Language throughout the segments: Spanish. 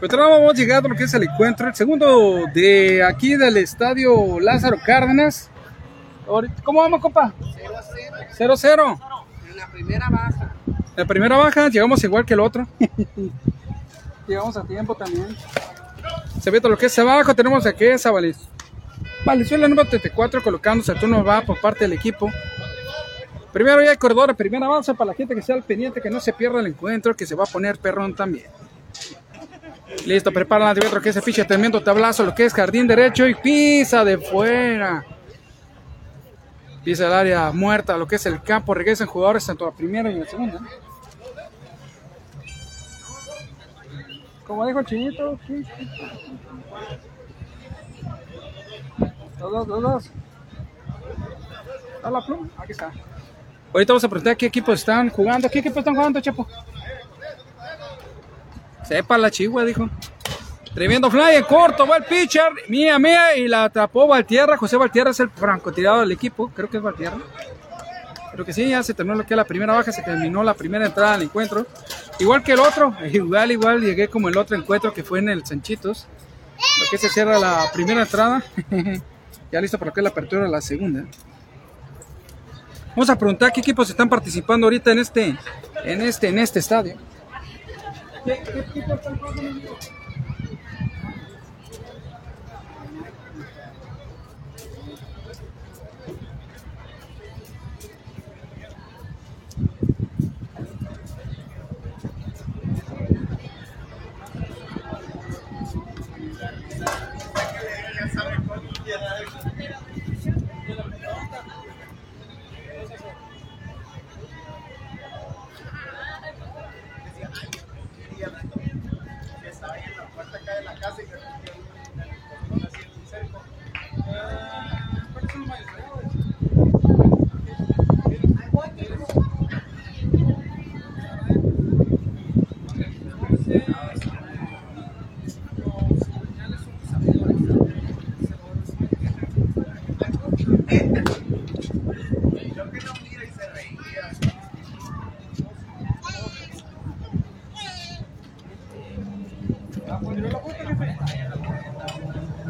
Pues vamos llegando a lo que es el encuentro, el segundo de aquí del estadio Lázaro Cárdenas. ¿Cómo vamos, compa? 0-0. En la primera baja. En la primera baja llegamos igual que el otro. llegamos a tiempo también. Se ve todo lo que es abajo, tenemos aquí esa Valenzuela número 34 colocándose el turno va por parte del equipo. Primero ya hay corredor, primera avanza para la gente que sea al pendiente, que no se pierda el encuentro, que se va a poner perrón también. Listo, prepara la otro que se ficha tremendo tablazo, lo que es jardín derecho y pisa de fuera. Pisa el área muerta, lo que es el campo, regresan jugadores tanto la primera y la segunda. Como dijo el chinito, dos, dos, dos, dos. la pluma, aquí está. Ahorita vamos a preguntar qué equipos están jugando. ¿Qué equipos están jugando, Chepo? Sepa la chigua, dijo. Tremendo fly en corto, va el pitcher, mía, mía, y la atrapó Valtierra. José Valtierra es el francotirado del equipo, creo que es Valtierra. Creo que sí, ya se terminó lo que es la primera baja, se terminó la primera entrada al encuentro. Igual que el otro, igual, igual llegué como el otro encuentro que fue en el Sanchitos. Lo que se cierra la primera entrada. ya listo para que la apertura de la segunda. Vamos a preguntar qué equipos están participando ahorita en este, en este, en este estadio. ¿Qué, qué equipos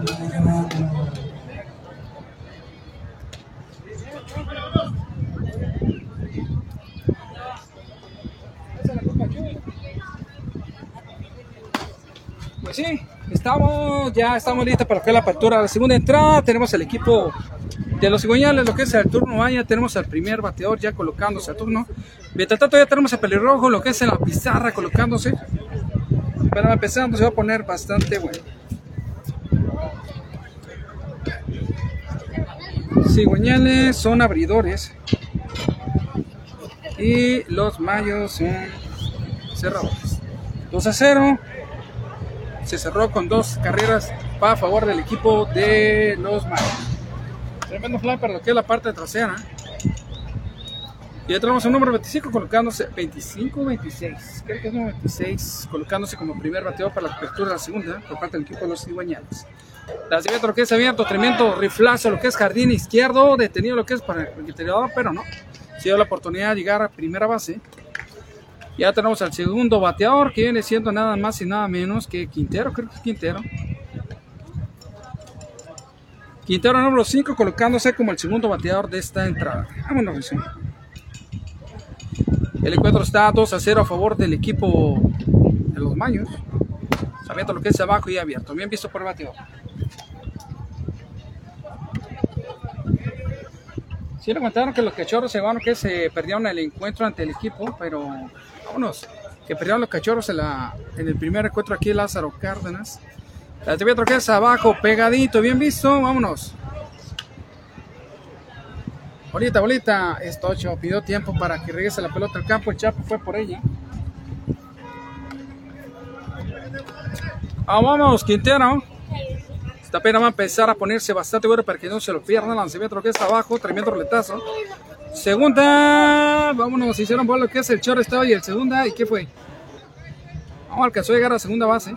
están jugando? estamos, ya estamos listos para que la apertura la segunda entrada. Tenemos el equipo de los cigüeñales, lo que es el turno vaya, tenemos al primer bateador ya colocándose a turno. Mientras tanto ya tenemos el pelirrojo, lo que es en la pizarra colocándose. Pero empezando se va a poner bastante bueno. Cigüeñales son abridores. Y los mayos son cerradores. 2 a 0 se cerró con dos carreras a favor del equipo de los Mayos. Tremendo fly para lo que es la parte trasera. Y ya tenemos el número 25 colocándose 25-26, creo que es número 26, colocándose como primer bateador para la apertura de la segunda por parte del equipo de los cigüeñales. La siguiente lo que es abierto, tremendo riflazo, lo que es jardín izquierdo, detenido lo que es para el interior, pero no. Se dio la oportunidad de llegar a primera base. Ya tenemos al segundo bateador que viene siendo nada más y nada menos que Quintero, creo que es Quintero. Quintero número 5 colocándose como el segundo bateador de esta entrada. Vámonos, El encuentro está 2 a 0 a favor del equipo de los Maños. Sabiendo lo que es abajo y abierto. Bien visto por el bateador. Sí, le comentaron que los cachorros se van, que se perdieron el encuentro ante el equipo, pero vámonos, que perdieron los cachorros en, el primer encuentro aquí Lázaro Cárdenas. La TV es abajo, pegadito, bien visto, vámonos. Bolita, bolita, esto 8 pidió tiempo para que regrese la pelota al campo, el Chapo fue por ella. Ah, vamos, Quintero. Esta pena va a empezar a ponerse bastante bueno para que no se lo pierdan. Lanzamiento que está abajo, tremendo roletazo. Segunda, vámonos, hicieron bola que es el chorro estaba y el segunda, ¿y qué fue? Vamos, alcanzó a llegar a segunda base.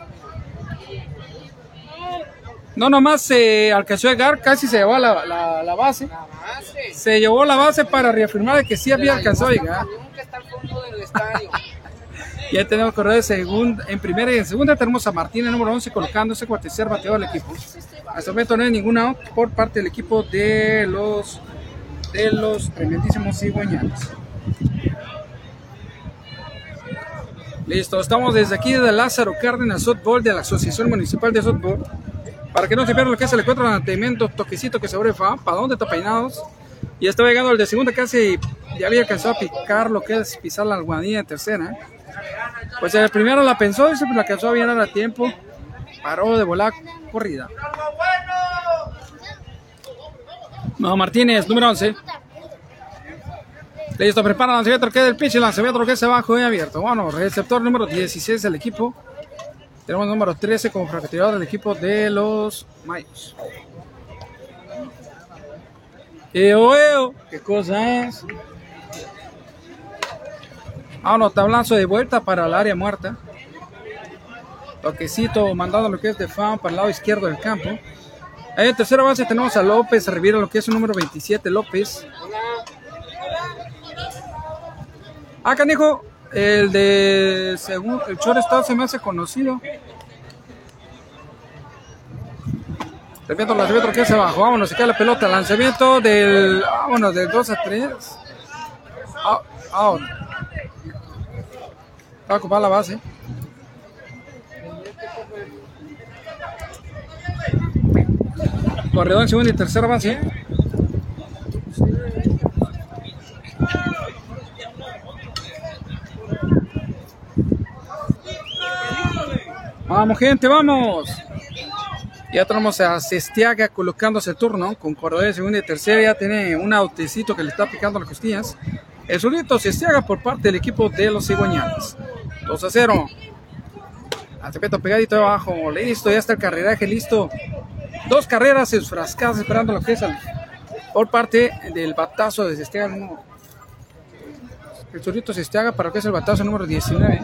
No, nomás se alcanzó a llegar, casi se llevó la, la, la, base. Se llevó la base para reafirmar que sí había alcanzado a llegar. Y ahí tenemos corredor de segunda, en primera y en segunda tenemos a Martínez, número 11, colocándose como tercer bateador del equipo. Hasta el momento no hay ningún out por parte del equipo de los de los tremendísimos cigüeñanos. Listo, estamos desde aquí de Lázaro Cárdenas Softball de la Asociación Municipal de Softball. Para que no se pierdan lo que es el encuentro de mantenimiento, toquecito que sobre fa, para dónde está peinados. Y estaba llegando el de segunda casi ya había alcanzado a picar lo que es pisar la almohadilla de tercera. Pues el primero la pensó y se la alcanzó a bien a tiempo. Paró de volar corrida. No, Martínez, número 11. Listo, prepara el lanzamiento que del pitch, el lanzamiento que es abajo y abierto. Bueno, receptor número 16 del equipo. Tenemos número 13 como francotirador del equipo de los Mayos. Eo, eo, ¿qué cosa es? Vámonos, tablazo de vuelta para el área muerta. Toquecito mandando lo que es de fan para el lado izquierdo del campo. Ahí en tercera base tenemos a López, revira lo que es el número 27, López. Ah, canijo, el de según el shortstop se me hace conocido. Lanzamiento, lanzamiento que hace abajo. Vámonos, se cae la pelota. Lanzamiento del. Vámonos, del 2 a 3. Out. out. Va a ocupar la base. Corredor en segunda y tercera base. Vamos, gente, vamos. Ya tenemos a Cestiaga colocándose el turno con corredor de segunda y tercera. Ya tiene un autecito que le está picando las costillas. El solito Cestiaga por parte del equipo de los cigüeñales. 2 a 0. Acepeto pegadito abajo. Listo, ya está el carreraje listo. Dos carreras enfrascadas esperando lo que por parte del batazo de Cestiaga. El solito Cestiaga para lo que es el batazo número 19.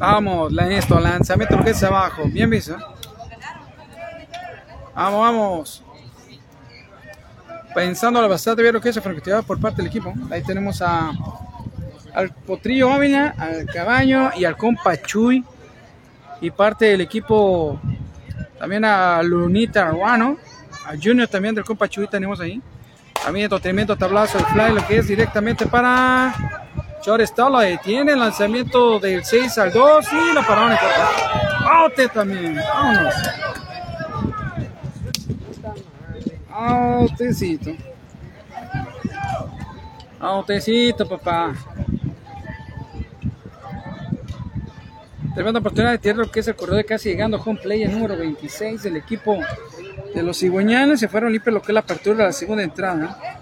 Vamos, esto, lanzamiento que es abajo. Bien visto. Vamos, vamos. Pensando bastante bien lo que es efectividad por parte del equipo. Ahí tenemos a al Potrillo Ávila, al Cabaño y al compa Chuy. Y parte del equipo también a Lunita Aruano. A Junior también del compa Chuy tenemos ahí. También tremendo tablazo de fly, lo que es directamente para Shortstop lo detiene, lanzamiento del 6 al 2 y la pararon en Aute también, vámonos. Autecito. Autecito, papá. Tremenda oportunidad de tierra que es el corredor de casi llegando a home play el número 26 del equipo de los cigüeñanos. Se fueron limpios lo que es la apertura de la segunda entrada.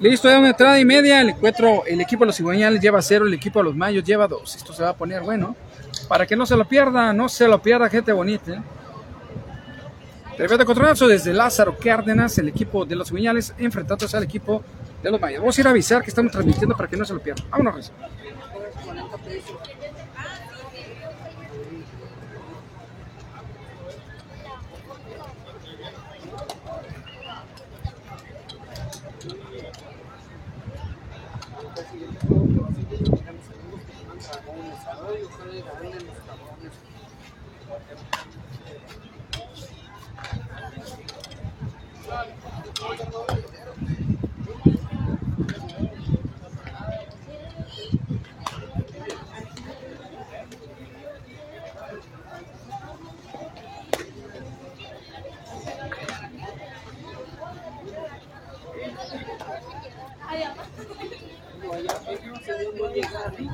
Listo, ya una entrada y media. El encuentro, el equipo de los cigüeñales lleva cero, el equipo de los mayos lleva dos. Esto se va a poner bueno. Para que no se lo pierda, no se lo pierda, gente bonita. ¿eh? Perfecto controlazo desde Lázaro Cárdenas, el equipo de los cigüeñales, enfrentándose al equipo de los mayos. Vamos a ir a avisar que estamos transmitiendo para que no se lo pierda. Vámonos, llegar.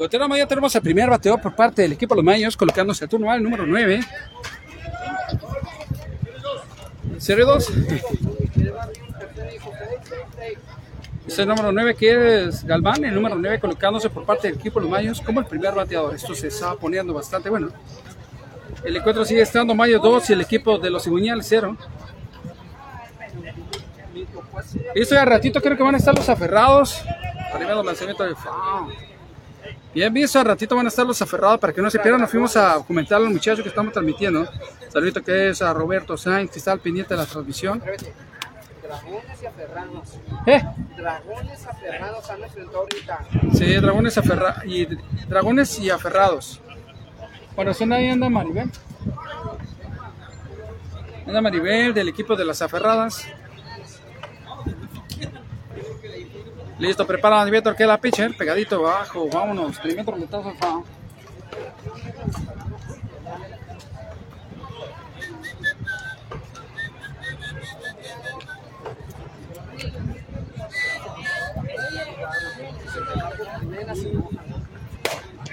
Continuamos, ya tenemos el primer bateador por parte del equipo de los Mayos, colocándose el turno al número 9. Serie 2. Es el número 9 que es Galván, el número 9 colocándose por parte del equipo de los Mayos como el primer bateador. Esto se está poniendo bastante bueno. El encuentro sigue estando Mayo 2 y el equipo de los Ciguñales 0. Listo, ya ratito creo que van a estar los aferrados. Primero lanzamiento de foul. Bien visto, al ratito van a estar los aferrados para que no se pierdan. Nos fuimos a comentar a los muchachos que estamos transmitiendo. Saludito que es a Roberto Sainz, que está al pendiente de la transmisión. Dragones y aferrados. ¿Eh? Dragones aferrados han enfrentado ahorita. Sí, dragones, aferra y, dragones y aferrados. Bueno, son ahí anda Maribel. Anda Maribel del equipo de las aferradas. Listo, prepara el que la pitcher, pegadito abajo, vámonos, primer roletazo fa.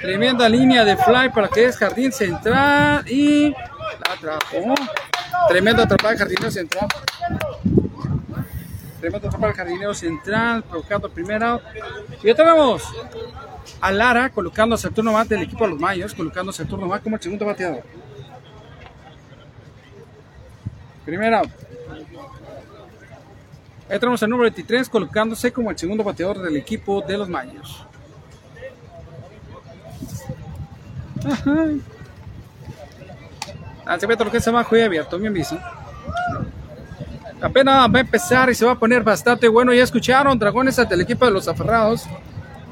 Tremenda línea de fly para que es jardín central y la atrapó. Tremenda atrapada de jardín central. Tremenda atrapada de jardinero central, provocando el primer out. Y ya tenemos a Lara colocándose el turno más del equipo de los Mayos, colocándose el turno más como el segundo bateador. Primer out. Ahí tenemos el número 23 colocándose como el segundo bateador del equipo de los Mayos. Lanzamiento lo que se va a abierto, bien visto. Apenas va a empezar y se va a poner bastante bueno. Ya escucharon, Dragones del equipo de los aferrados.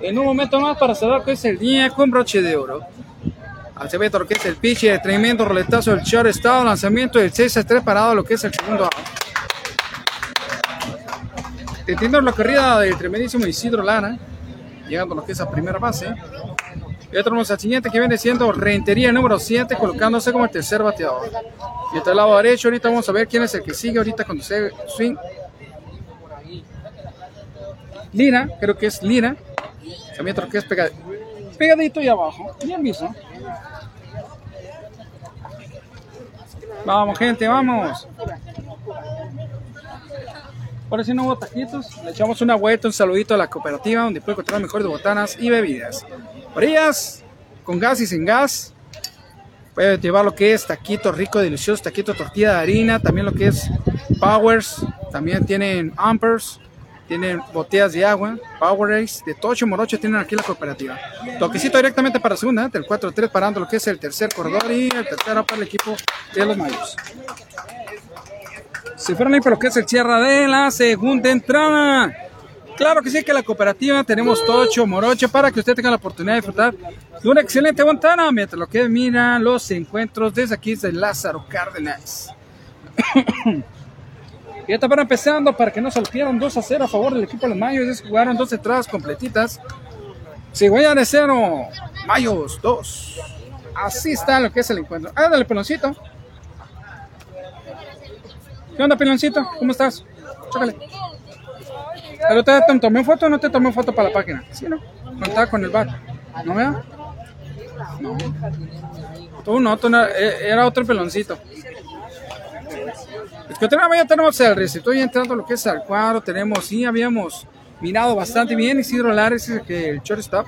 En un momento más para saber que es el día con broche de oro. ve lo que es el pitch, tremendo roletazo del short estado, lanzamiento del 6 3 parado lo que es el segundo Entiendo la corrida del tremendísimo Isidro Lara, llegando a lo que es la primera base. Y tenemos al siguiente que viene siendo Rentería número 7, colocándose como el tercer bateador. Y este lado derecho, ahorita vamos a ver quién es el que sigue ahorita cuando se swing. Lira, creo que es Lira. También otro que es pegadito y abajo. Bien visto. Vamos, gente, vamos. Por si no hubo taquitos, le echamos una vuelta, un saludito a la cooperativa donde puede encontrar mejores botanas y bebidas. Orillas, con gas y sin gas. Puede llevar lo que es taquito rico, delicioso, taquito tortilla de harina, también lo que es Powers, también tienen Ampers, tienen botellas de agua, Powerade, de Tocho Morocho tienen aquí la cooperativa. Toquecito directamente para segunda, del 4-3 parando lo que es el tercer corredor y el tercero para el equipo de los Mayos. Se fueron ahí por lo que es el cierre de la segunda entrada. Claro que sí, que la cooperativa tenemos Tocho, Morocho, para que usted tenga la oportunidad de disfrutar de una excelente ventana mientras lo que mira los encuentros desde aquí desde Lázaro Cárdenas. y ya para empezando para que no se pierdan 2 a 0 a favor del equipo de los Mayos. Jugaron dos entradas completitas. Cigüeña de 0, Mayos 2. Así está lo que es el encuentro. Ándale, peloncito. ¿Qué onda, peloncito? ¿Cómo estás? Chócale. ¿Pero te, tomé foto o no te tomé foto para la página? Sí, ¿no? Contaba con el bar. ¿No vea? No. Tú no, tú no, e, era otro peloncito. Es que tenemos, ya tenemos el estoy entrando lo que es al cuadro, tenemos, sí, habíamos mirado bastante bien Isidro Lares, que el shortstop.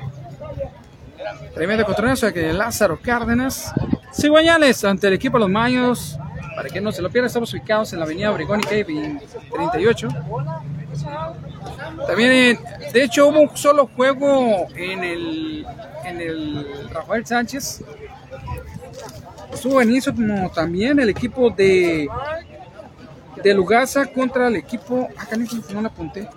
Tremendo controlazo que Lázaro Cárdenas. Cigüeñales ante el equipo de los Mayos. Para que no se lo pierda, estamos ubicados en la avenida Obregón y Kevin 38. También, de hecho, hubo un solo juego en el, en el Rafael Sánchez. Estuvo buenísimo también el equipo de, de Lugasa contra el equipo. Acá ah, no la apunté.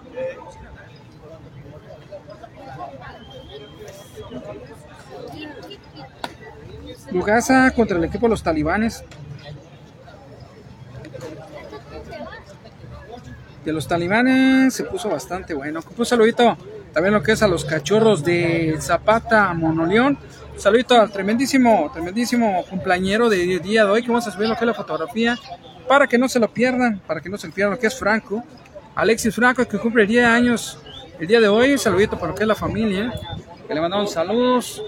Lugasa contra el equipo de los talibanes. De los talibanes se puso bastante bueno. Un saludito también lo que es a los cachorros de Zapata Monoleón. Un saludito al tremendísimo, tremendísimo cumpleañero de día de hoy que vamos a subir lo que es la fotografía para que no se lo pierdan, para que no se pierdan lo que es Franco. Alexis Franco que cumple el día de años el día de hoy. Saludito para lo que es la familia. que le mandamos saludos.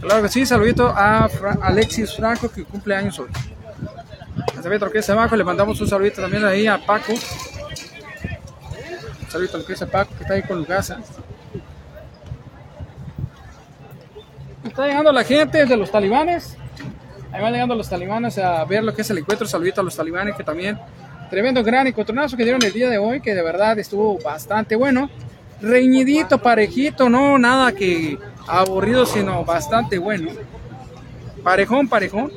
Claro que sí, saludito a Alexis Franco que cumple años hoy. A David Orquesta abajo le mandamos un saludito también ahí a Paco. Un saludito a lo que es a Paco que está ahí con Lugasa. Está llegando la gente de los talibanes. Ahí van llegando los talibanes a ver lo que es el encuentro. Saludito a los talibanes que también tremendo gran encontronazo que dieron el día de hoy, que de verdad estuvo bastante bueno. Reñidito, parejito, no nada que aburrido, sino bastante bueno. Parejón, parejón.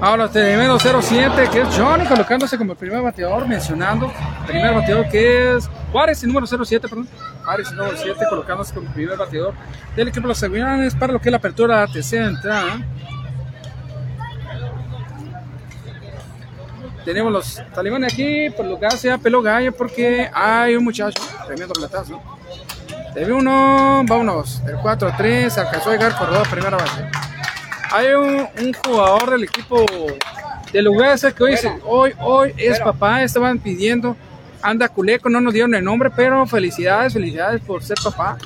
Ahora tremendo 07 que es Johnny colocándose como el primer bateador, mencionando primer bateador que es Juárez, el número 07, perdón. Juárez, el número 7, colocándose como el primer bateador del equipo de los Seguinanes para lo que es la apertura de la tercera entrada. Tenemos los talibanes aquí, por lo que hace a pelo gallo, porque hay un muchacho, tremendo platazo. De uno, vámonos, el 4-3, alcanzó a llegar corredor a primera base. Hay un, un jugador del equipo del UGS que hoy, hoy, hoy es papá, estaban pidiendo, anda Culeco, no nos dieron el nombre, pero felicidades, felicidades por ser papá.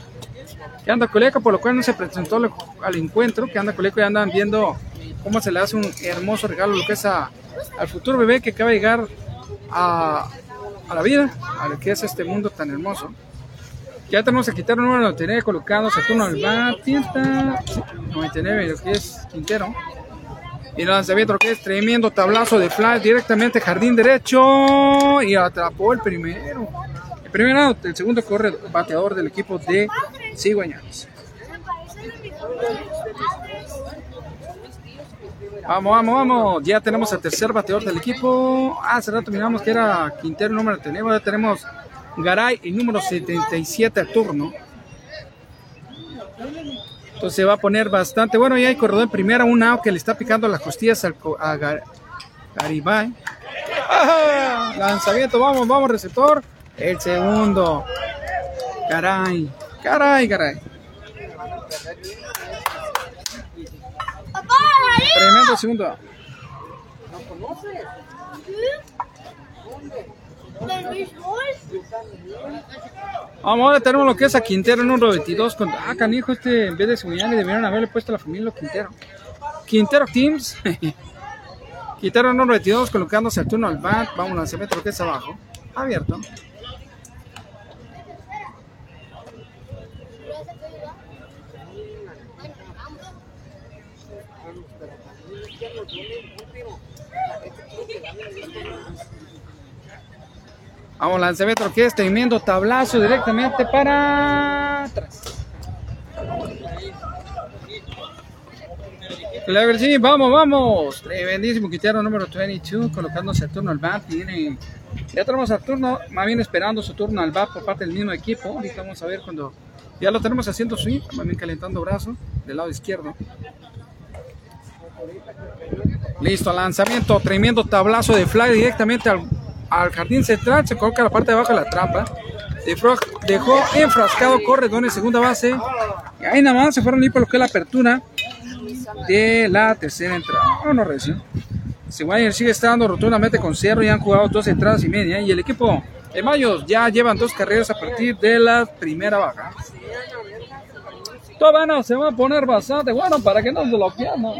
Que anda Culeco, por lo cual no se presentó al, al encuentro, que anda Culeco y andan viendo cómo se le hace un hermoso regalo, lo que es a- al futuro bebé que acaba de llegar a, a la vida, a lo que es este mundo tan hermoso. Ya tenemos que quitar el número 99 colocado Saturno al bat. Tinta, 99, lo que es Quintero. Y el lanzamiento, lo que es tremendo tablazo de flash directamente jardín derecho. Y atrapó el primero. El primero, out, el segundo corre bateador del equipo de Cigüeñanos. Vamos, vamos, vamos. Ya tenemos el tercer bateador del equipo. Hace rato miramos que era Quintero número tenemos. Ya tenemos Garay, el número 77 a turno. Entonces se va a poner bastante. Bueno, ya hay corredor en primera, un out que le está picando las costillas al, a Gar- Garibay. ¡Ah! Lanzamiento, vamos, vamos, receptor. El segundo. Caray, caray, caray. Tremendo segundo. Vamos, ahora tenemos lo que es a Quintero en un 22 con... Ah, canijo, este en vez de le debieron haberle puesto a la familia Quintero. Quintero Teams. Quintero en un 22 colocándose al turno al bat. Vamos, lanzamiento lo que es abajo. Abierto. Vamos, lanzamiento que es tremendo tablazo directamente para atrás. Que sí, vamos, vamos. Tremendísimo Quintero número 22, colocándose el turno al bat. Ya tenemos al turno, más bien esperando su turno al bat por parte del mismo equipo. Ahorita vamos a ver cuando ya lo tenemos haciendo swing, más bien calentando brazo del lado izquierdo. Listo, lanzamiento, tremendo tablazo de fly directamente al, al jardín central. Se coloca la parte de abajo de la trampa. Dejó enfrascado corredor en segunda base. Ahí nada más se fueron a ir por lo que es la apertura de la tercera entrada. Vamos, recién. Seguayer sigue estando rotundamente con cierre y han jugado dos entradas y media. Y el equipo de Mayos ya llevan dos carreras a partir de la primera baja. Todavía se va a poner bastante bueno para que nos bloqueemos.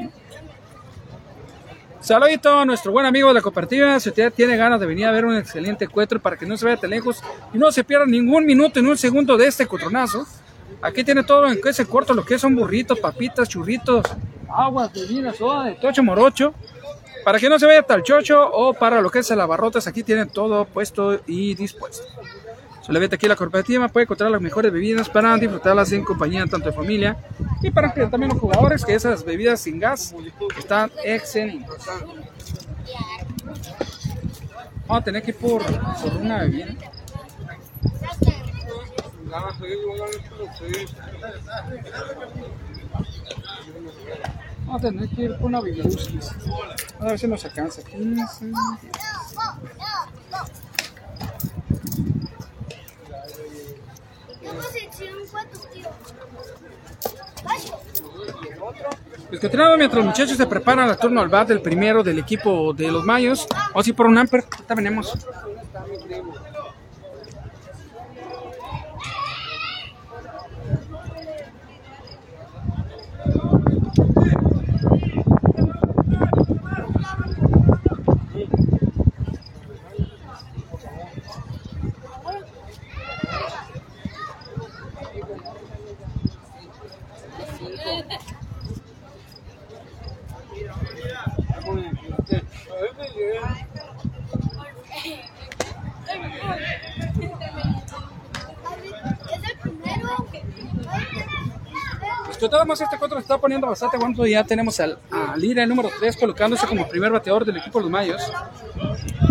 Saludito a nuestro buen amigo de la cooperativa. Si usted tiene ganas de venir a ver un excelente encuentro para que no se vaya tan lejos y no se pierda ningún minuto ni un segundo de este cotronazo. Aquí tiene todo en ese corto, lo que son burritos, papitas, churritos, aguas, bebidas, soda de tocho morocho. Para que no se vaya tal chocho o para lo que es el abarrotes, aquí tienen todo puesto y dispuesto. Aquí la cooperativa puede encontrar las mejores bebidas para disfrutarlas en compañía tanto de familia y para que también los jugadores que esas bebidas sin gas están excelentes. Vamos a tener que ir por, una bebida. Vamos a tener que ir por una bebida. A ver si nos alcanza. 15, 10. Pues continuamos mientras los muchachos se preparan al turno al bat del primero del equipo de los Mayos. A ir por un amper. Ahorita venimos. Disfrutamos este cuatro, se está poniendo bastante aguanto. Ya tenemos al, a Lira, el número 3, colocándose como primer bateador del equipo de los Mayos.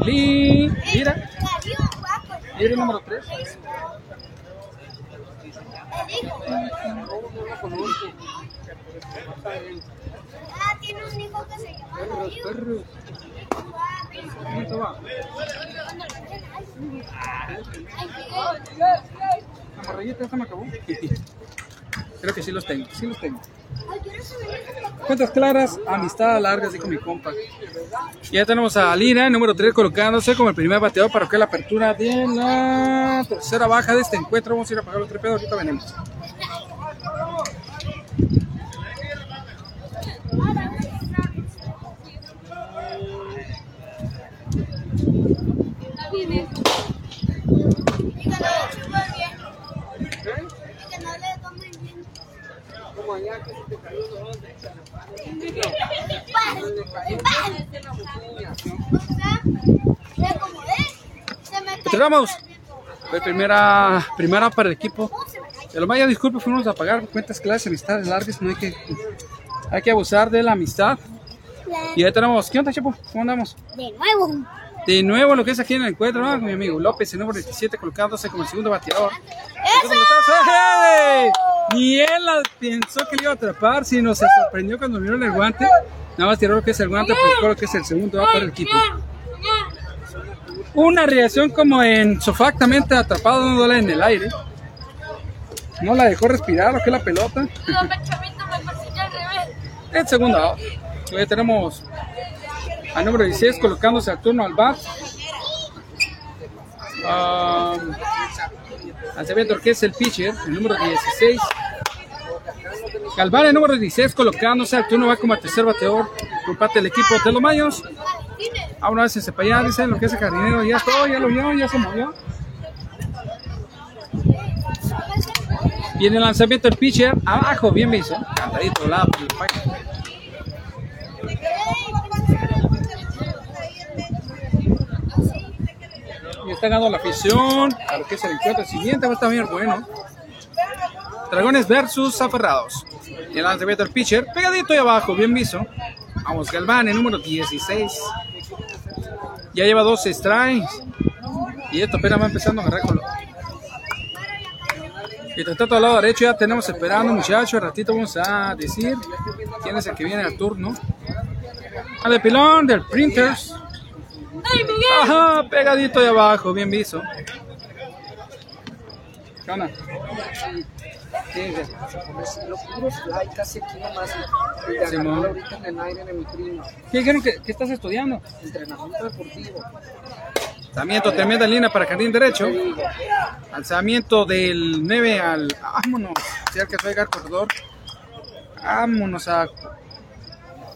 Li- Lira. Lira, el número 3. El hijo. No lo conozco. Ah, tiene un hijo que se llama. Creo que sí los tengo, sí los tengo. Cuentas claras, amistad larga, así con mi compa. Ya tenemos a el número 3, colocándose como el primer bateador para que la apertura de la tercera baja de este encuentro. Vamos a ir a pagar los tres pedos, ahorita venimos. Y que no le chupen bien. Y que no le tomen bien. Como allá que se te cayó. Entramos. Primera, primera para el equipo. De lo Maya, disculpe, fuimos a pagar cuentas claras, amistades largas. No hay que, hay que abusar de la amistad. Y ahí tenemos, ¿qué onda, Chepo? ¿Cómo andamos? De nuevo. De nuevo lo que es aquí en el encuentro, ¿no? Con mi amigo López, el número 17, colocándose como el segundo bateador. ¡Eso! Ni él la pensó que le iba a atrapar, sino se sorprendió cuando vieron el guante. Nada más tiró lo que es el guante, por lo que es el segundo para el equipo. Una reacción como en sofactamente atrapado dándola en el aire. No la dejó respirar, lo que es la pelota. El segundo out. Tenemos número 16 colocándose al turno al bat. Um, lanzamiento que es el pitcher, el número 16. Galván, el número 16, colocándose al turno va como el tercer bateador por parte del equipo de los Mayos. A una vez se para allá, dice lo que es el jardinero, ya está, ya lo vio, ya se movió. Viene el lanzamiento del pitcher, abajo, bien visto, cantadito, lado está la afición a que es el encuentro siguiente, va a estar bien bueno. Dragones versus Aferrados. Y el lanzamiento del pitcher, pegadito y abajo, bien visto. Vamos, Galván, el número 16. Ya lleva dos strikes. Y esto apenas va empezando a agarrar color. Y tanto al lado derecho ya tenemos esperando, muchachos. Al ratito vamos a decir quién es el que viene al turno. Al de pilón del Printers. Ajá, pegadito de abajo, bien visto. ¿Qué onda? Los puros fly casi aquí nomás. Y ahorita en el aire de mi primo. ¿Qué dijeron que, que estás estudiando? Entrenamiento deportivo. Lanzamiento tremenda línea para jardín derecho. Lanzamiento del 9 al. Vámonos. Si que el corredor. Vámonos a,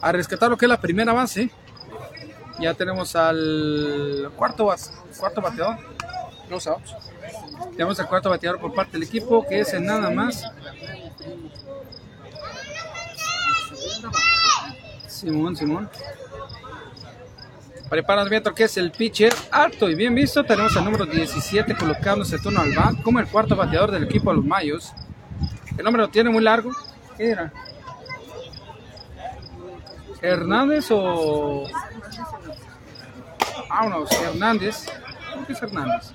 a rescatar lo que es la primera base. Ya tenemos al cuarto, cuarto bateador. Dos outs. Tenemos al cuarto bateador por parte del equipo, que es el nada más. Simón, Simón. Preparan bien que es el pitcher alto y bien visto. Tenemos al número 17 colocándose turno al bat como el cuarto bateador del equipo de los Mayos. El nombre lo tiene muy largo. ¿Qué era? ¿Hernández o.? Vámonos, Hernández. ¿Cómo que es Hernández?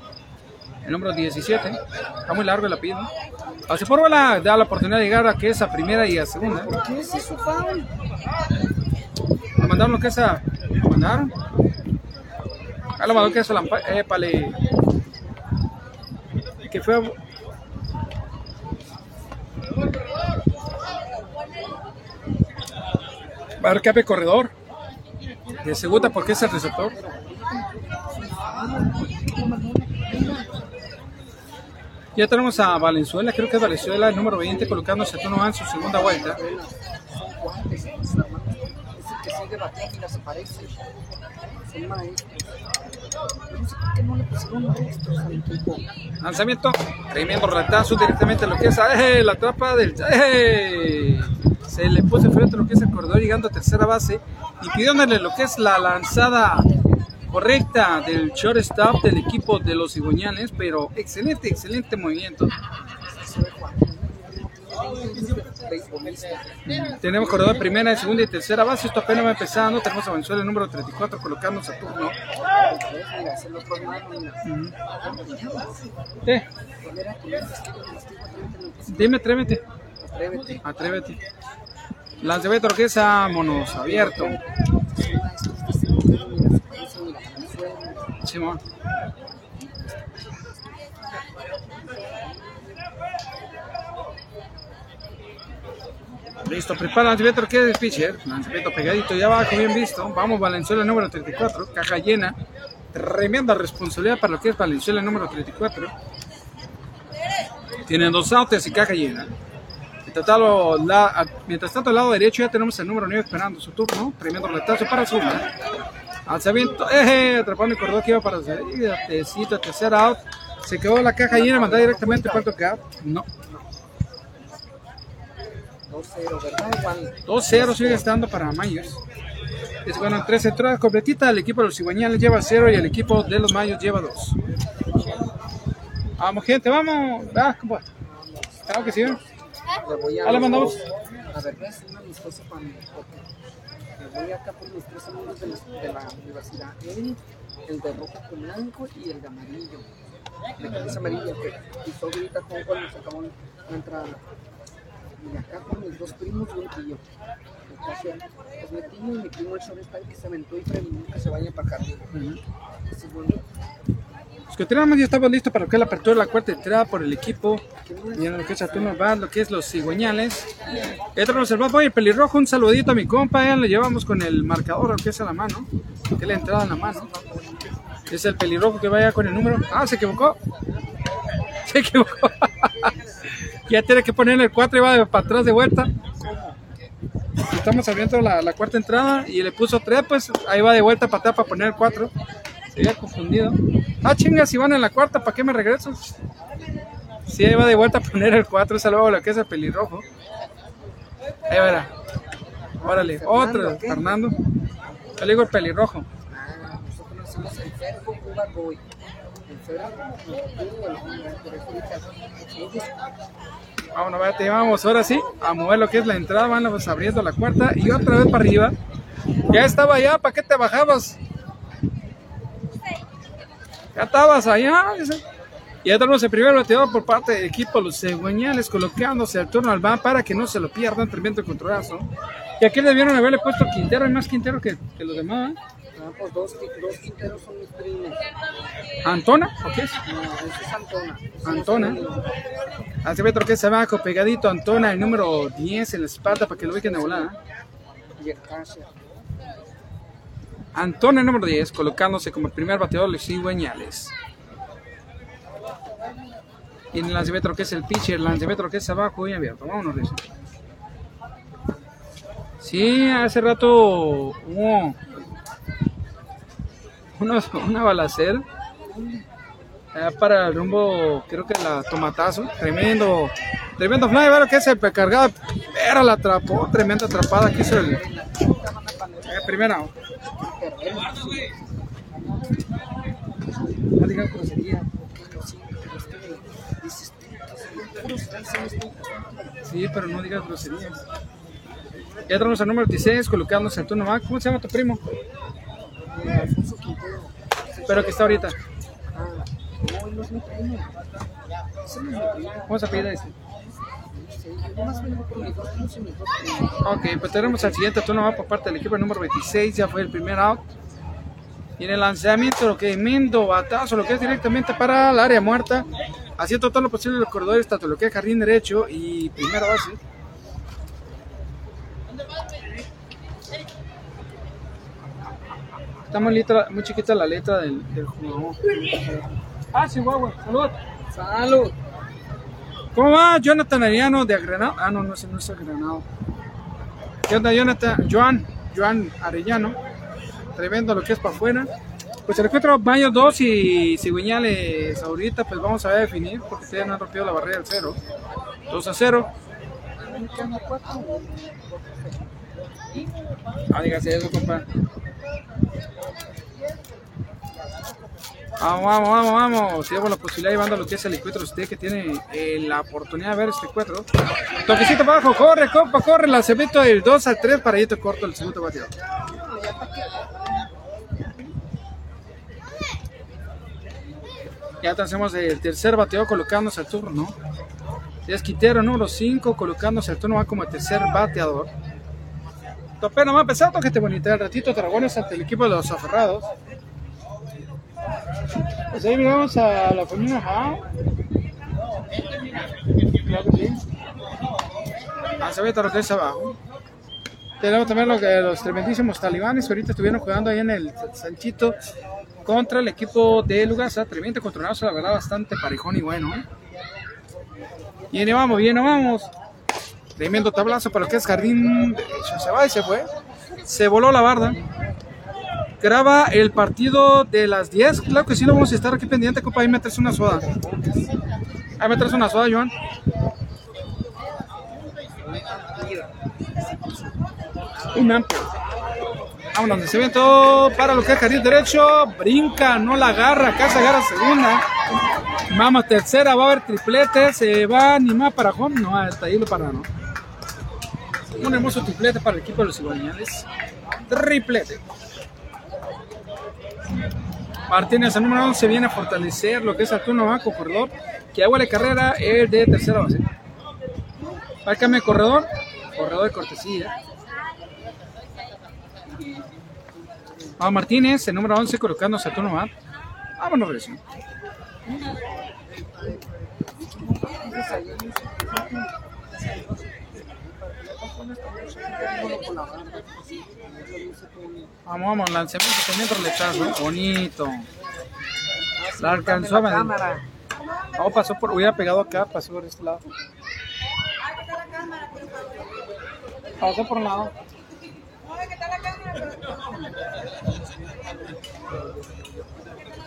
El número 17. Está muy largo el apellido. Así por bola da la oportunidad de llegar a que es a primera y a segunda. ¿Qué es eso, foul? Lo mandaron lo que es a. ¿Lo mandaron? Ah, lo mandó que es a la. Épale. Que fue. a- Va a haber cape corredor. De segunda porque es el receptor. Ya tenemos a Valenzuela, creo que es Valenzuela, el número 20, colocándose a turno en su segunda vuelta. Y. Lanzamiento, tremendo retazo directamente a lo que es ¡eh! la trampa del se le puso enfrente lo que es el corredor llegando a tercera base, impidiéndole lo que es la lanzada correcta del shortstop del equipo de los cigüeñales, pero excelente, excelente movimiento. Tenemos corredor de primera, segunda y tercera base, esto apenas va empezando, tenemos a Venezuela el número 34 colocándose a turno. Dime, atrévete, Atrévete. atrévete. Lancebeto Orquesa, monos, abierto. Son maestros de segundo, mira, se parecen, mira, Venezuela. Simón. Listo, prepara Lancebeto Orquesa de pitcher. Lancebeto pegadito ya abajo, bien visto. Vamos, Valenzuela número 34, caja llena. Tremenda responsabilidad para lo que es Valenzuela número 34. Tienen dos outs y caja llena. Mientras tanto, mientras tanto, al lado derecho ya tenemos el número 9 esperando su turno. Tremendo retazo para Zuma. Alzamiento, eh, atrapando el corredor que iba para salir. Tecito, tercer out. Se quedó la caja llena, mandada directamente para tocar. No. 2-0, ¿verdad? Igual. 2-0 sigue estando para Mayos. Es bueno, en tres entradas completitas. El equipo de los cigüeñales lleva 0 y el equipo de los Mayos lleva 2. Vamos, gente, vamos. Ah, ¿cómo va? Claro que sí. ¿eh? Le voy a. Ah, le mandamos. A ver, es un amistoso para mi voy acá por mis tres amigos de la, de la universidad. Él, el de rojo con blanco y el de amarillo. De camisa amarilla que hizo ahorita con cuando se acabó la entrada. Y acá con mis dos primos y un tío. Entonces, pues mi tío y mi primo el shortstop que se aventó y que se vaya para acá. Es bueno. Los que tenemos ya estamos listos para lo que es la apertura de la cuarta entrada por el equipo. Y lo que es Saturno va, lo que es los cigüeñales. Otro reservado, el pelirrojo, un saludito a mi compa, ya lo llevamos con el marcador, que es la mano, que es la entrada en la mano. Es el pelirrojo que vaya con el número. Ah, se equivocó. Se equivocó. ya tiene que poner el 4 y va de- para atrás de vuelta. Estamos abriendo la, la cuarta entrada y le puso 3, pues ahí va de vuelta para atrás para poner el 4. Se había confundido. Ah, chinga, si van en la cuarta, ¿para qué me regreso? Sí, ahí va de vuelta a poner el 4, esa luego lo que es el pelirrojo. Ahí verá. Órale, otro, ¿qué? Fernando. Yo le digo el pelirrojo. Ah, nosotros hacemos el Fergo Cuba Boy. El Fergo Cuba Boy, por eso ahorita, ellos Vámonos, vete, vamos ahora sí a mover lo que es la entrada. Van abriendo la cuarta y otra vez para arriba. Ya estaba allá, ¿para qué te bajabas? Ya estabas allá. dice. Y ya tenemos el primer bateador por parte del equipo Los Cegüeñales colocándose al turno al van para que no se lo pierdan. Tremendo controlazo. Y aquí debieron haberle puesto Quintero, hay más Quintero que, que los demás. ¿eh? Ah, pues dos, dos quinteros son mis primos. ¿Antona? ¿O qué es? No, ese es Antona. Antona. Hace metro que es abajo, pegadito Antona, el número 10 en la espalda para que lo ubiquen de volada. Y el. Antona, el número 10, colocándose como el primer bateador los cigüeñales. Y en el lancemetro que es el pitcher, el lancemetro que es abajo y abierto. Vámonos, Rizo. Sí, hace rato hubo unos- una balacera allá para el rumbo, creo que la tomatazo. Tremendo, tremendo fly, que es el cargado. Pero la atrapó, tremenda atrapada que hizo el, el primera. No digan grosería. Sí, pero no digas groserías. Ya tenemos al número 16 colocándose el turno más. ¿Cómo se llama tu primo? Eh, Alfonso Quintero. Pero que está ahorita. Ah, no, no es mi primo. Ese no es mi primo. ¿Cómo se apellida ese? Ok, pues tenemos al siguiente turno va por parte del equipo número 26. Ya fue el primer out. Y en el lanzamiento, lo que es Mendo, batazo, lo que es directamente para el área muerta. Haciendo todo lo posible en los corredores, tanto lo que es jardín derecho y primera base. Está muy, letra- muy chiquita la letra del, del jugador. Ah, Chihuahua, salud. ¡Salud! ¿Cómo va Jonathan Ariano de Agranado? Ah, no, no, no es Agranado. ¿Qué onda, Jonathan? Joan, Joan Arellano. Tremendo lo que es para afuera. Pues el encuentro Mayo 2 y Cigüeñales ahorita, pues vamos a definir, porque ustedes no han rompido la barrera del cero. 2 a 0. me quedan cuatro. Ah, dígase eso, compa. Vamos, vamos, vamos, vamos. Llevo la posibilidad llevando lo que es el encuentro. Usted que tiene eh, la oportunidad de ver este encuentro. Toquecito para abajo, corre, compa, corre. Lanzamiento del 2 al 3, parallito corto el segundo bateador. Ya hacemos el tercer bateador colocándose al turno, ¿no? Es Quintero número 5, colocándose al turno, va como el tercer bateador. Topé nomás pesado, que te bonita. El ratito Dragones ante el equipo de los aferrados. Pues ahí miramos a la familia Jao. Claro que sí. Ah, se ve todo lo que es abajo. Tenemos también los tremendísimos talibanes que ahorita estuvieron jugando ahí en el Sanchito contra el equipo de Lugasa. Tremendo controlazo, la verdad, bastante parejón y bueno. ¿eh? Viene, vamos, viene, vamos. Tremendo tablazo para lo que es jardín. Se va y se fue. Se voló la barda. Graba el partido de las 10. Claro que sí, lo vamos a estar aquí pendiente, compa. Ahí me traes una soda. Ahí me traes una soda, Joan. Un amplio. Vámonos, ve todo para lo que es jardín derecho. Brinca, no la agarra. Se agarra segunda. Vamos, tercera, va a haber triplete. Se va ni más para home. No, hasta ahí lo pararon. Un hermoso triplete para el equipo de los cigüeñales. Triplete. Martínez, el número 11, viene a fortalecer lo que es el turno banco corredor. Que huele carrera, el de tercera base. Márcame corredor. Corredor de cortesía. A Martínez, el número 11, colocándose a turno va. Vámonos, Grecia. Vamos, vamos, lanzamiento también roletazo. Bonito. La alcanzó a cámara. No, pasó por. Hubiera pegado acá, pasó por este lado. Pasó por un lado.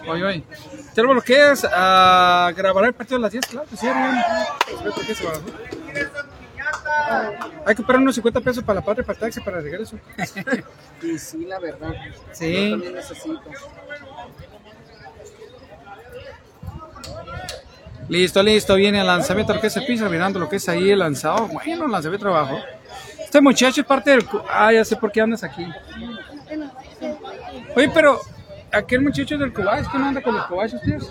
Oye, oye. Tenemos lo que es a grabar el partido a las 10, claro. que Sí, hermano. Respeto que se va, ¿no? Hay que pagar unos 50 pesos para la patria, para el taxi, para el regreso. Y sí, la verdad. Sí. Yo también necesito. Listo, listo, viene el lanzamiento, lo que es el piso, mirando lo que es ahí el lanzado. Bueno, el lanzamiento trabajo. Este muchacho es parte del... Ah, ya sé por qué andas aquí. Oye, pero aquel muchacho del ¿qué no anda con los Cobach ustedes?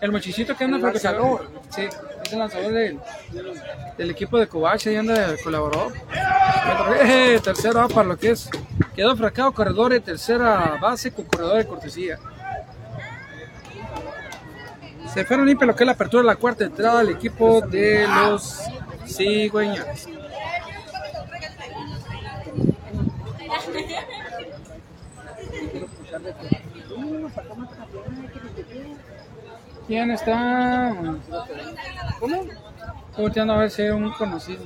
El muchachito que anda El porque se- lanzador. Sí, el lanzador del, equipo de Cobach, ahí anda, colaboró. Eh, tercero va para lo que es. Quedó fracado corredor de tercera base con corredor de cortesía. Se fueron limpia lo que es la apertura de la cuarta entrada del equipo de los cigüeñas. ¿Quién está? ¿Cómo? Volteando a ver si hay un conocido.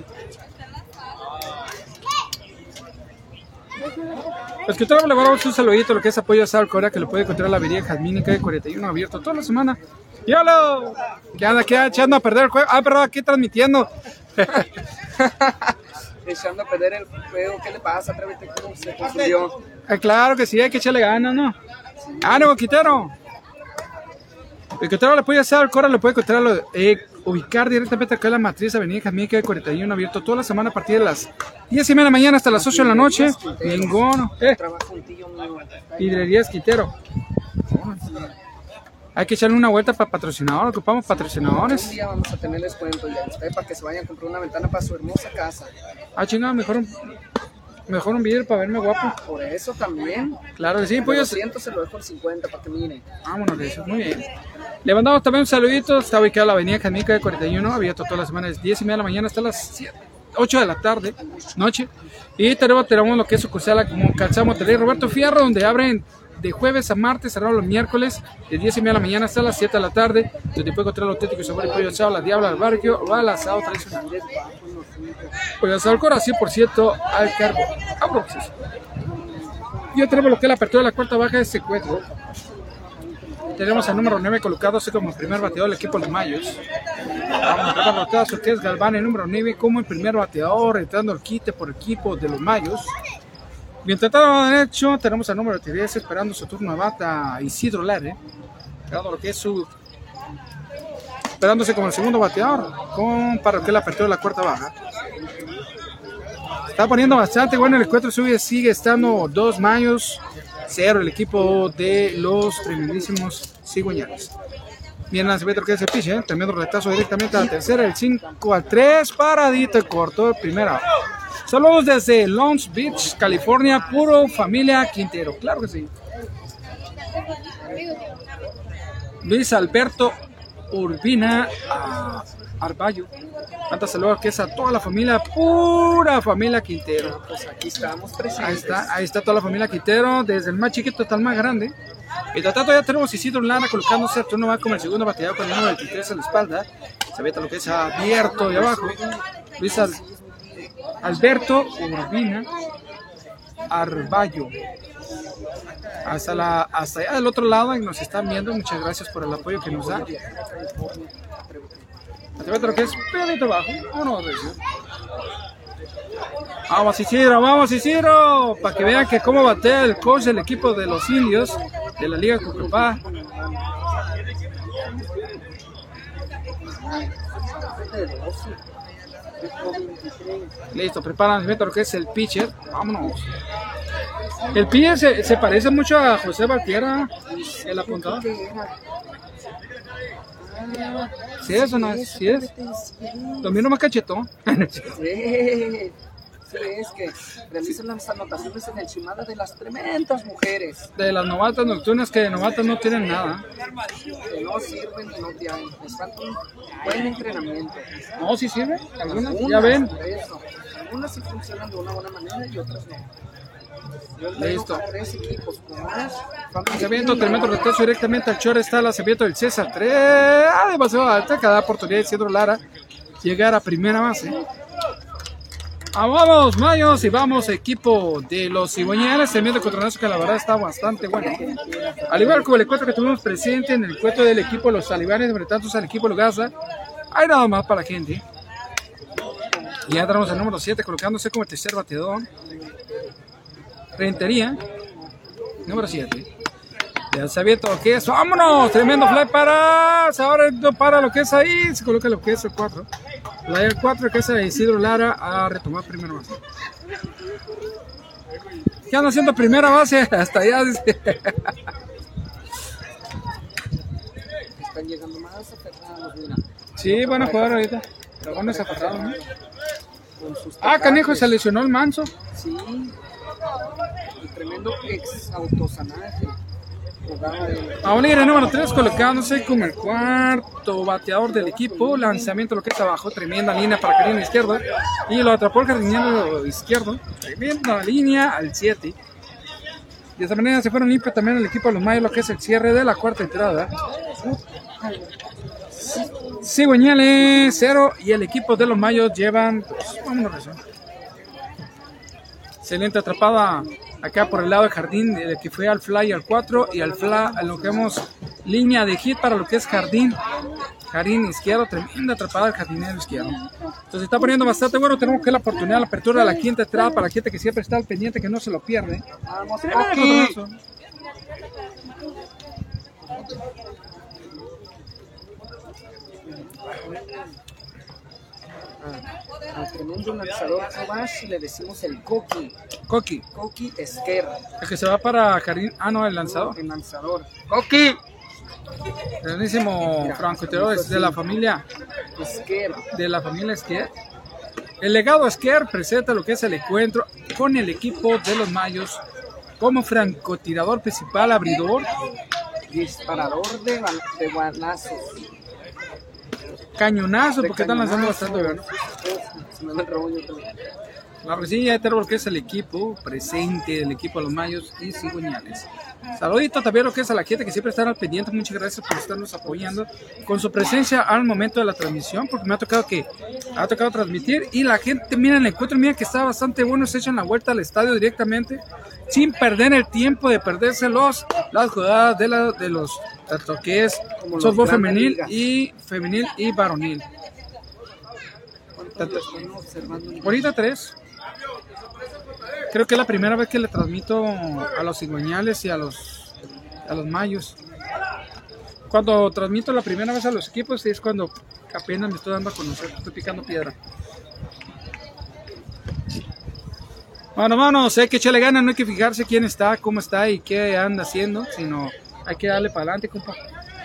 Pues que le damos un saludito a lo que es apoyo a Sal Cora, que lo puede encontrar en la avenida Jazmínica de 41 abierto toda la semana. ¡Yolo! ¿Qué anda aquí echando a perder el juego? Ah, perdón, aquí transmitiendo. Echando a perder el juego. ¿Qué le pasa? Atrévete, ¿cómo se confundió? Ah, claro que sí, hay que echarle ganas, ¿no? ¡Ah, no, Quitero! El Quitero le puede hacer al Cora, le puede encontrar, eh, ubicar directamente acá en la matriz Avenida Jazmínica de 41 abierto toda la semana a partir de las 10 y media de la mañana hasta las 8 de la noche. Ninguno. Eh, un. Hidrerías Quintero. Hay que echarle una vuelta para patrocinador, ocupamos Un patrocinadores. día vamos a tener descuento ya usted para que se vayan a comprar una ventana para su hermosa casa. Ah, chingado, mejor un, mejor un video para verme guapo. Por eso también. Claro que sí, pues 200 se lo dejo por 50 para que mire. vámonos de eso, muy bien. Le mandamos también un saludito, está ubicada la avenida Canica de 41, abierto todas las semanas, 10 y media de la mañana hasta las 7, 8 de la tarde, noche. Y tenemos, tenemos lo que es sucursal como Calzado Monterrey Roberto Fierro, donde abren de jueves a martes, cerrado los miércoles, de 10 y media de la mañana hasta las 7 de la tarde, donde puede encontrar el auténtico sabor de pollo asado, la diabla al barrio o al asado tradicional. Pollo asado al cora, 100% al carbo. Vámonos. Ya tenemos lo que es la apertura de la cuarta baja de este cuento. Tenemos al número 9 colocado así como primer bateador del equipo de los Mayos. Vamos a ver a Galván, el número 9, como el primer bateador, entrando el quite por equipo de los Mayos. Mientras tanto, derecho, tenemos al número 10 esperando su turno de bata Isidro Lare. Esperando lo que es su. Esperándose como el segundo bateador, con para que la apertura de la cuarta baja. Está poniendo bastante bueno el encuentro, sigue, sigue estando dos mayos, cero el equipo de los tremendísimos cigüeñales. Bien, lanzamiento que es el pitch, ¿eh? tremendo retazo directamente a la tercera, el 5 a 3, paradito corto, primera. Saludos desde Long Beach, California, puro familia Quintero, claro que sí. Luis Alberto Urbina ah, Arballo. Manda saludos que es a toda la familia, pura familia Quintero. Pues aquí estamos presentes. Ahí está, ahí está toda la familia Quintero, desde el más chiquito hasta el más grande. Y tanto ya tenemos Isidro Lara colocándose, turno va como el segundo bateador con el número 23 en la espalda. Se lo que es abierto y abajo. Luis Alberto Urbina Arballo. Hasta, la, hasta allá del otro lado nos están viendo. Muchas gracias por el apoyo que nos da. Atrévete lo que es pedito bajo. Vámonos, Vamos Isidro, vamos Isidro, para que vean que cómo batea el coach del equipo de los indios de la Liga Cucupá. Listo, preparan lo que es el pitcher. Vámonos. El pitcher se, parece mucho a José Valtierra, el apuntado. Sí es o no es, sí es. Lo mismo más cachetón. Sí, sí, es que realizan las anotaciones en el Shimada de las tremendas mujeres. De las novatas nocturnas que de novatas no tienen nada. Que no sirven y no tienen. Les falta un buen entrenamiento. No, sí sirve. Algunas, ya ven. Algunas sí funcionan de una buena manera y otras no. Listo. Tres equipos con más Lanzamiento, retraso directamente al Chor está el lanzamiento del César 3. Ah, demasiado alta. Cada oportunidad de Isidro Lara llegar a primera base. Ah, vamos, Mayos, y vamos, equipo de los cigüeñales. Tremendo contronazo que la verdad está bastante bueno. Al igual como el encuentro que tuvimos presente en el encuentro del equipo Los Talibanes, enfrentándose al equipo Gaza. Hay nada más para la gente. Y ya tenemos el número 7 colocándose como el tercer bateador. Rentería, número 7. Ya se abierto lo que es. ¡Vámonos! Tremendo fly para. Ahora para lo que es ahí. Se coloca lo que es el 4. el 4 que es el Isidro Lara a retomar primera base. ¿Qué anda haciendo primera base? Hasta allá. Están llegando más aferrados, mira. Sí, van a jugar ahorita. Pero van desaferrados, ¿no? Ah, canijo, se lesionó el manso. Sí. El tremendo ex autosanaje. El número 3 colocándose como el cuarto bateador del equipo. Lanzamiento lo que está abajo. Tremenda línea para jardín izquierdo. Y lo atrapó el jardinero izquierdo. Tremenda línea al 7. De esta manera se fueron limpios también el equipo de los Mayos, lo que es el cierre de la cuarta entrada. Cigüeñales 0 y el equipo de los Mayos llevan. Pues, vámonos, Excelente atrapada acá por el lado del jardín, de que fue al fly al 4 y al fly, a lo que vemos línea de hit para lo que es jardín. Jardín izquierdo, tremenda atrapada al jardinero izquierdo. Entonces está poniendo bastante bueno. Tenemos que la oportunidad, la apertura de la quinta entrada para la gente que siempre está al pendiente, que no se lo pierde. Aquí. Al tremendo lanzador Abash le decimos el Coqui. Coqui. Coqui Esquer. El que se va para Jardín. Ah, no, el lanzador. El lanzador. Coqui. Grandísimo francotirador de la familia Esquer. De la familia Esquer. El legado Esquer presenta lo que es el encuentro con el equipo de los Mayos como francotirador principal, abridor. Disparador de, de balazos cañonazo porque están lanzando bastante, Se me La resilla de tenemos lo que es el equipo presente, el equipo de los Mayos y Cigüeñales. Saludito también lo que es a la gente que siempre está al pendiente. Muchas gracias por estarnos apoyando con su presencia al momento de la transmisión, porque me ha tocado que ha tocado transmitir y la gente mira el encuentro, mira que está bastante bueno, se echan la vuelta al estadio directamente sin perder el tiempo de perderse los las jugadas de, la, de los tanto que es Como softball femenil ligas. y femenil y varonil. ¿Cuántos los están observando? Ahorita tres. Creo que es la primera vez que le transmito a los cigüeñales y a los a los mayos. Cuando transmito la primera vez a los equipos es cuando apenas me estoy dando a conocer, estoy picando piedra. Bueno, manos, hay que echarle ganas, no hay que fijarse quién está, cómo está y qué anda haciendo, sino hay que darle para adelante, compa.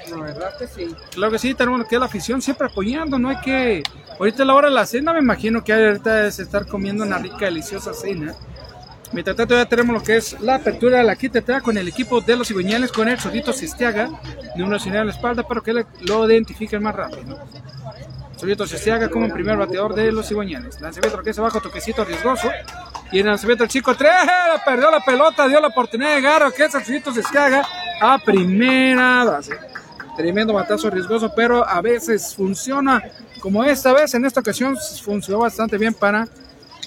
La verdad que sí. Claro que sí, tenemos que la afición siempre apoyando, no hay que... Ahorita a la hora de la cena me imagino que ahorita es estar comiendo una rica, deliciosa cena. Mientras tanto ya tenemos lo que es la apertura de la quinta con el equipo de los cigüeñales con el Solito Sistiaga, número señal a la espalda, pero que lo identifiquen más rápido. Solito Sistiaga como primer bateador de los cigüeñales. Lanzamiento lo que es abajo, toquecito riesgoso. Y el lanzamiento el chico 3, perdió la pelota, dio la oportunidad de llegar, lo que es el Solito Sistiaga a primera base. Tremendo batazo riesgoso, pero a veces funciona como esta vez. En esta ocasión funcionó bastante bien para,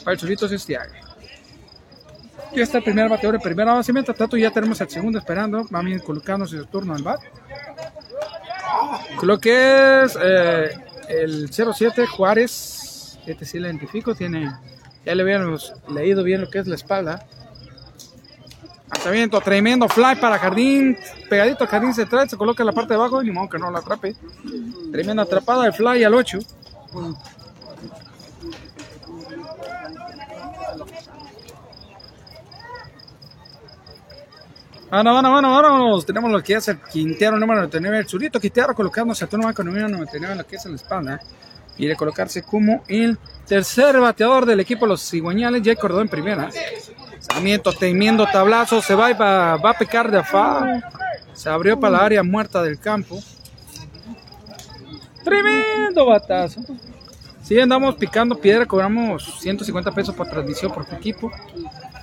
para el Solito Sistiaga. Ya está el primer bateador en primera base. Mientras tanto, ya tenemos al segundo esperando. Va bien colocándose su turno al bat. Lo que es eh, el 07 Juárez. Este sí lo identifico. Tiene, ya le habíamos leído bien lo que es la espalda. Lanzamiento, tremendo fly para Jardín. Pegadito al Jardín central. Se coloca en la parte de abajo. Ni modo que no lo atrape. Tremenda atrapada de fly al 8. Bueno, bueno, bueno, vámonos. Tenemos lo que es el Quintero número 99, el Zurito Quintero colocándose a turno con número 99 en lo que es en la espalda. Y de colocarse como el tercer bateador del equipo los cigüeñales, ya acordó en primera. Sarmiento temiendo tablazo, se va y va, va a pecar de afán. Se abrió para la área muerta del campo. Tremendo batazo. Sí, andamos picando piedra, cobramos 150 pesos por transmisión por tu equipo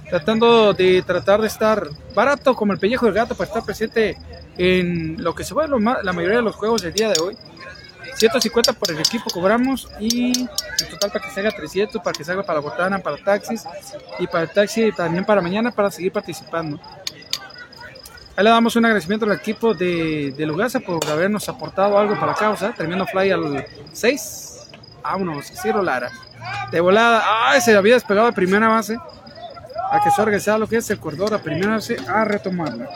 tratando de tratar de estar barato como el pellejo del gato para estar presente en lo que se va la mayoría de los juegos del día de hoy. 150 por el equipo cobramos y en total para que se haga 300, para que salga para botana, para taxis y para el taxi también para mañana para seguir participando. Ahí le damos un agradecimiento al equipo de, de Lugasa por habernos aportado algo para la causa. Terminando fly al 6. Vámonos, Ciro Lara. De volada. ¡Ay! Se había despegado de primera base a que se organizara lo que es el corredor a primera base a retomarla.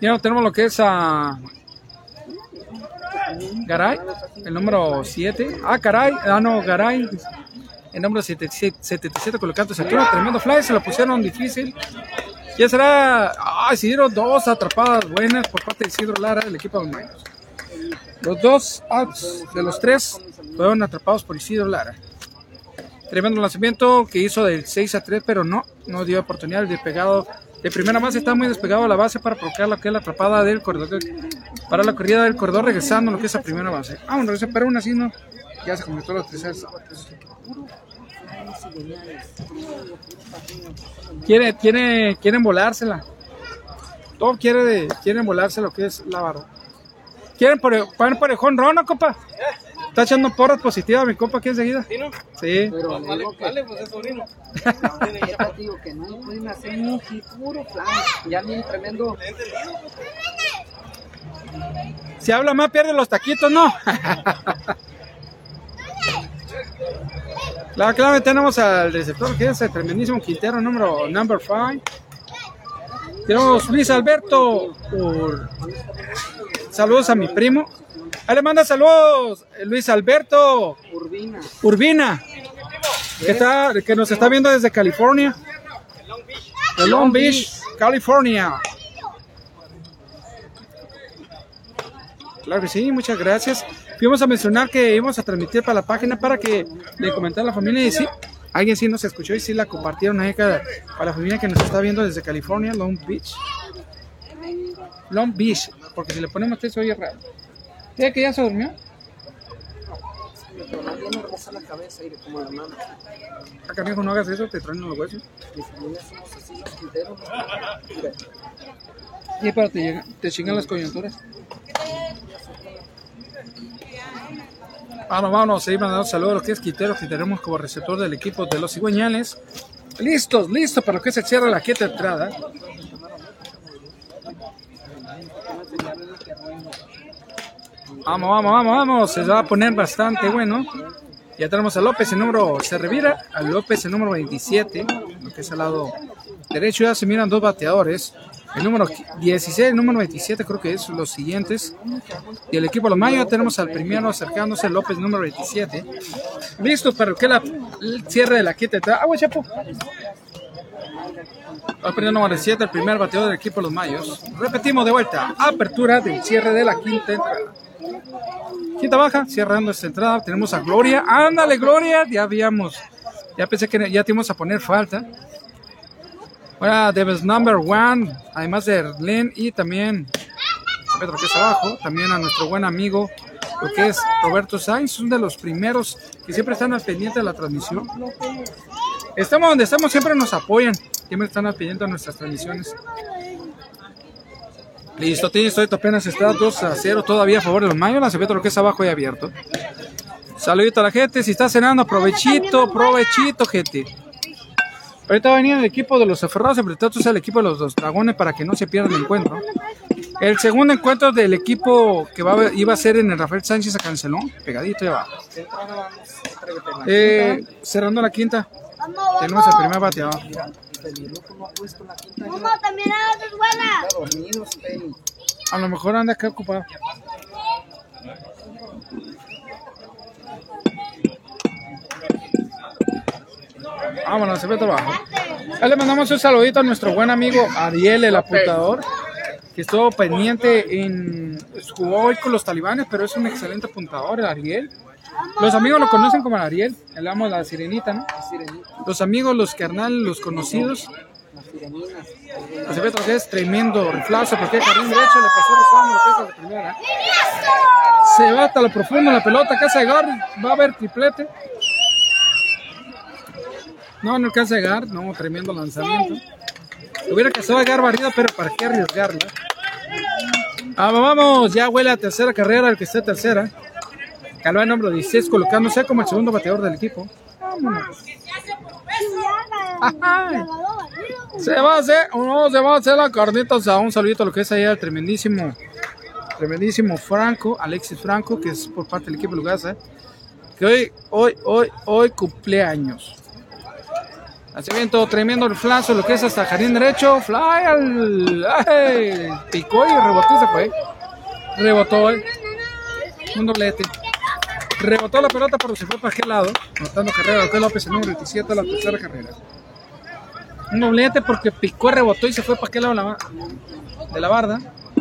Ya tenemos lo que es a Garay, el número 7. Ah, caray, ah no, Garay, el número 77, 77 colocando ese tremendo fly, se lo pusieron difícil. Ya será, ah, Isidro, dos atrapadas buenas por parte de Isidro Lara, del equipo de los. Los dos outs de los tres fueron atrapados por Isidro Lara. Tremendo lanzamiento que hizo del 6 a 3, pero no, no dio oportunidad de pegado. De primera base está muy despegado a la base para provocar lo que es la atrapada del corredor. Para la corrida del corredor regresando lo que es a primera base. Ah, bueno, pero aún así no. Ya se completó los tres. Quiere, quiere, quieren volársela. Todo quiere quieren volarse lo que es la barra. Quieren por, poner por el jonrón, ¿no, compa? Está echando porras positivas mi compa aquí enseguida. Sí. Pero le digo que, Vale, pues es sobrino. ya te digo que no pueden hacer un hit puro plan. Ya bien tremendo. Si habla más, pierde los taquitos, ¿no? Claro, claro, tenemos al receptor que es el tremendísimo Quintero, número number 5. Tenemos Luis Alberto por... Saludos a mi primo. Ahí le manda saludos eh, Luis Alberto Urbina. Urbina, que, está, que nos está viendo desde California. De Long Beach, California. Claro que sí, muchas gracias. Fuimos a mencionar que íbamos a transmitir para la página para que le comentara a la familia y sí, alguien sí nos escuchó y sí la compartieron ahí para la familia que nos está viendo desde California, Long Beach. Long Beach, porque si le ponemos texto oye raro. ¿Ya que ya se durmió? Me bien hermosa la cabeza y como la mano. Ah, canijo, no hagas eso, te traen los huesos. Mi familia somos así los quinteros. Mira, Y para te, te chingan las coyunturas. Vámonos, vámonos, seguir mandando saludos a los que es Quintero, que tenemos como receptor del equipo de los cigüeñales. Listos, listos para lo que se cierra la quieta entrada. Vamos, vamos, vamos, vamos. Se va a poner bastante bueno. Ya tenemos a López, el número se revira. A López, el número 27, lo que es al lado derecho. Ya se miran dos bateadores. El número 16, el número 27, creo que es los siguientes. Y el equipo de los Mayos tenemos al primero acercándose, López, número 27. Listo para que la, el cierre de la quinta entrada. ¡Agua, chapo! Va a poner número 7, el primer bateador del equipo de los Mayos. Repetimos de vuelta. Apertura del cierre de la quinta entrada. Quinta baja, cerrando esta entrada. Tenemos a Gloria. Ándale, Gloria. Ya habíamos. Ya pensé que ya te íbamos a poner falta. Ahora, Debes Number One. Además de Erlen y también. Pedro que es abajo. También a nuestro buen amigo. Lo que es Roberto Sainz. Uno de los primeros que siempre están al pendiente de la transmisión. Estamos donde estamos, siempre nos apoyan. Siempre están al pendiente de nuestras transmisiones. Listo, listo, esto apenas está 2 a 0 todavía a favor de los Mayos. Ve lo que es abajo y abierto. Saludito a la gente, si está cenando, provechito, provechito, gente. Ahorita va a venir el equipo de los aferrados enfrentados al equipo de los dos dragones para que no se pierda el encuentro. El segundo encuentro del equipo que va a- iba a ser en el Rafael Sánchez se canceló, pegadito ya va. Eh, cerrando la quinta, tenemos vamos. primer bateador. Mira, el Peluco no ha puesto la quinta. Mamá, también a. Está dormido, Peli. A lo mejor anda acá ocupado. Vámonos, se ve trabajo. Ahí le mandamos un saludito a nuestro buen amigo Ariel, el apuntador, que estuvo pendiente en. jugó hoy con los talibanes, pero es un excelente apuntador, el Ariel. Los amigos lo conocen como el Ariel, el amo de la sirenita, ¿no? Los amigos, los carnales, los conocidos. la sirenina. Se ve lo que es tremendo riflazo, porque jardín derecho le pasó rozando lo que es la primera. Se va hasta lo profundo la pelota, casa de Gar, va a haber triplete. No, no alcanza a llegar, no, tremendo lanzamiento. Hubiera casado a Gar barrida, pero para qué arriesgarla. Vamos, vamos, ya huele a tercera carrera, el que está tercera. Calva el número 16, colocándose como el segundo bateador del equipo. Vámonos. Ajá. Se va a hacer, no, se va a hacer la carnita, o sea, un saludito a lo que es ahí al tremendísimo, tremendísimo Franco, Alexis Franco, que es por parte del equipo Lugasa, que hoy, hoy, hoy, hoy cumpleaños. Lanzamiento tremendo el flazo, lo que es hasta jardín derecho, fly al, ay, picó y rebotó y se fue. Rebotó, eh, un doblete. Rebotó la pelota, pero se fue para aquel lado, anotando carrera, es López, el número 27, la tercera carrera. Un doblete porque picó, rebotó y se fue para aquel lado de la, de barda.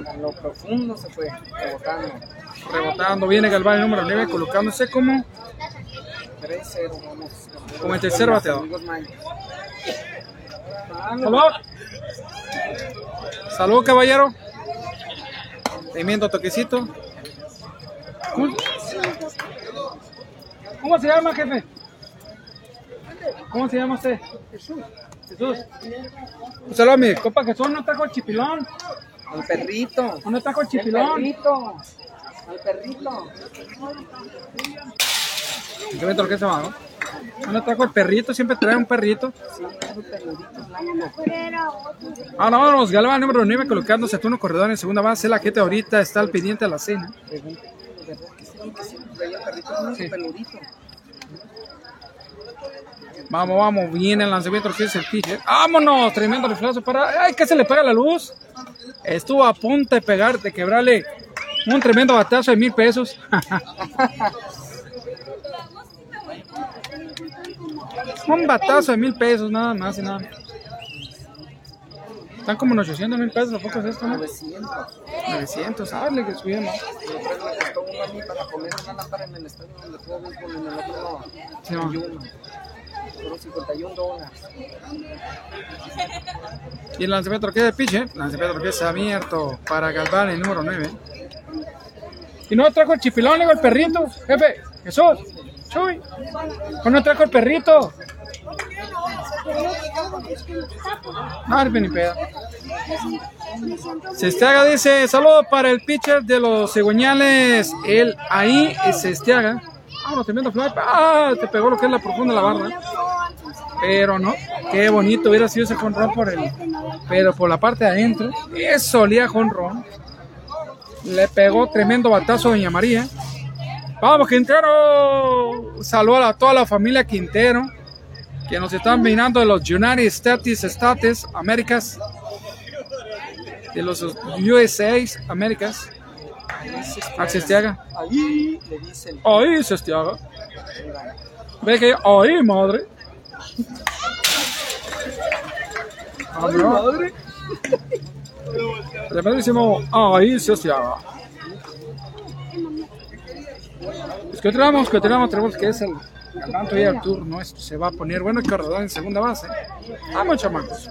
A lo profundo se fue, rebotando. Rebotando, viene Galván el número 9, colocándose como 3-0, vamos. Como el tercer bateador. Salud. Salud, caballero. Pimiento, toquecito. ¿Cómo? ¿Cómo se llama, jefe? ¿Cómo se llama usted? Jesús. Jesús. Un saludo a mi copa Jesús, no trajo el chipilón. Al perrito. No trajo el Al chipilón. perrito. Al perrito. Yo me que se va, ¿no? Trajo el perrito, siempre trae un perrito. Sí, un blanco. Ahora vámonos, Galván número 9 colocándose a turno corredor en segunda base. La gente ahorita está al pendiente de la cena. Pregúntale, ¿de verdad que sí? Que traía el perrito Sí. peludito. Vamos, vamos, viene el lanzamiento que es el pitcher. ¡Vámonos! Tremendo reflazo para. ¡Ay, casi le pega la luz! Estuvo a punto de pegar, de quebrarle un tremendo batazo de mil pesos. un batazo de mil pesos, nada más y nada. menos. Están como en 800 mil pesos, ¿a poco es esto? No? 900. 900, dale que subimos. Y otra vez me costó uno a mí para poner una lámpara en el estadio donde juego béisbol en el otro Sí, ma. 51. Fueron 51 dólares. Y el lanzamiento que es de pitcher, lanzamiento que es abierto para Galván, el número 9. Y no trajo el chipilón, le digo, el perrito, jefe. Jesús, Chuy. ¿Por no trajo el perrito? No, ni pedo. Sestiaga dice, saludo para el pitcher de los cigüeñales, el ahí es Sestiaga. Vámonos, tremendo fly. Ah, te pegó lo que es la profunda la barra. Pero no, qué bonito hubiera sido ese jonrón por el, pero por la parte de adentro. Eso olía jonrón. Le pegó tremendo batazo a Doña María. Vamos, Quintero. Saludos a toda la familia Quintero que nos están mirando de los United States, States, Américas, de los USA, Américas. Axel Estiaga. Ahí le dicen. Ahí se Estiaga. Ve que ahí, madre. ¡Ay, madre! Tremendísimo. Ahí se Estiaga. Es que tenemos, que tenemos, tenemos que es el ganando ya el tour nuestro. Se va a poner bueno el corredor en segunda base. Vamos, chamacos.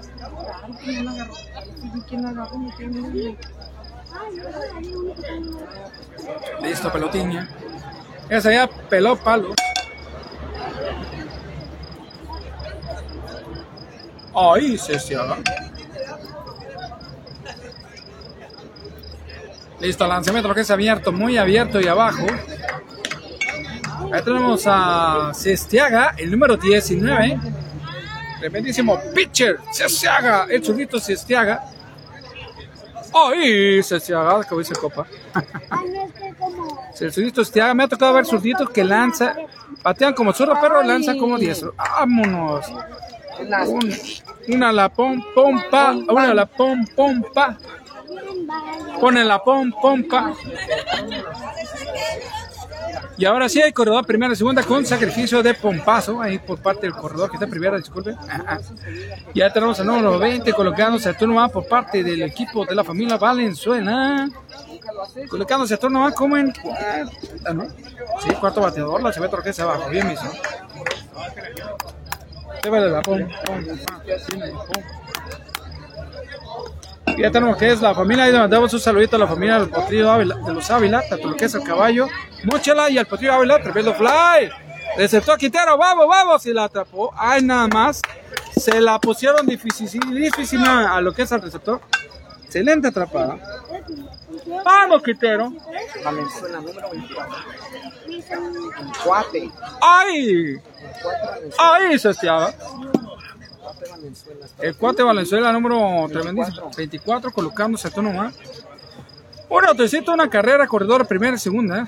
Listo, pelotiña. Esa ya peló palo. Ahí se cierra. Listo, lanzamiento que es abierto, muy abierto y abajo. Ahí tenemos a Cestiaga, el número 19. Tremendísimo pitcher, Cestiaga, el chulito Cestiaga. ¡Ay! Cestiaga, como dice Copa. El zurdito Cestiaga, me ha tocado ver zurditos que lanza, patean como zurdo, pero lanzan como diestro. ¡Vámonos! Un- una la pom pom pa, una la pom pom pa. Pone la pom pom pa. Y ahora sí hay corredor primera y segunda con sacrificio de pompazo ahí por parte del corredor que está en primera, disculpe. Ya tenemos el número 20 colocándose a turno A por parte del equipo de la familia Valenzuela. Colocándose a turno A como en cuarta, ¿no? Sí, cuarto bateador, la Cheveto que se abajo, bien mismo. Llévale la pom, pom. Ya tenemos que es la familia, ahí le mandamos un saludito a la familia del Potrillo Ávila, de los Ávila, tanto lo que es el caballo, Mochela y al Potrillo Ávila, tremendo fly. Receptó a Quintero, vamos, vamos, y la atrapó. Ay, nada más. Se la pusieron dificilísima a lo que es el receptor. Excelente atrapada. Vamos, Quintero. Valenzuela, número 24. En Cuate. ¡Ay! ¡Ahí se estiaba! Cuate Valenzuela. El cuate Valenzuela número tremendísimo, 24, colocándose a tono más. Un autocito, una carrera, corredor primera y segunda. ¿eh?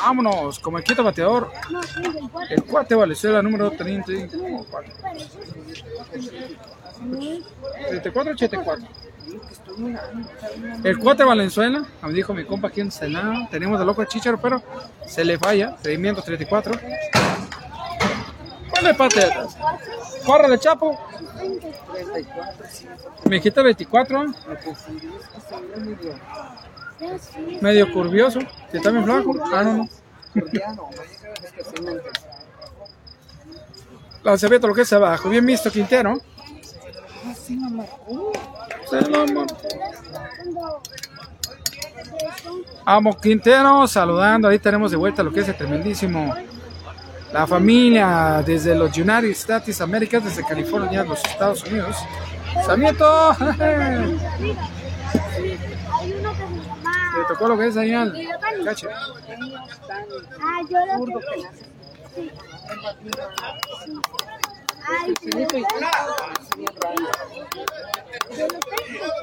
Vámonos, como el quinto bateador. El cuate Valenzuela número 34. 34 84. El cuate Valenzuela, me dijo mi compa aquí en Senado. Tenemos de loco a Chicharo, pero se le falla. Seguimiento 34. Patetas. Corre de Chapo. 34, sí. Me quita 24. Me confundí, es que se ve medio curvioso. Si está bien flaco. Ah, no, no. Lanzamiento lo que es abajo. Bien visto, Quintero. Se lo Amo Quintero, saludando. Ahí tenemos de vuelta lo que es el tremendísimo. La familia desde los United States Américas, desde California, los Estados Unidos. Llama. Le tocó lo que es ahí al cache. Ah, yo lo que.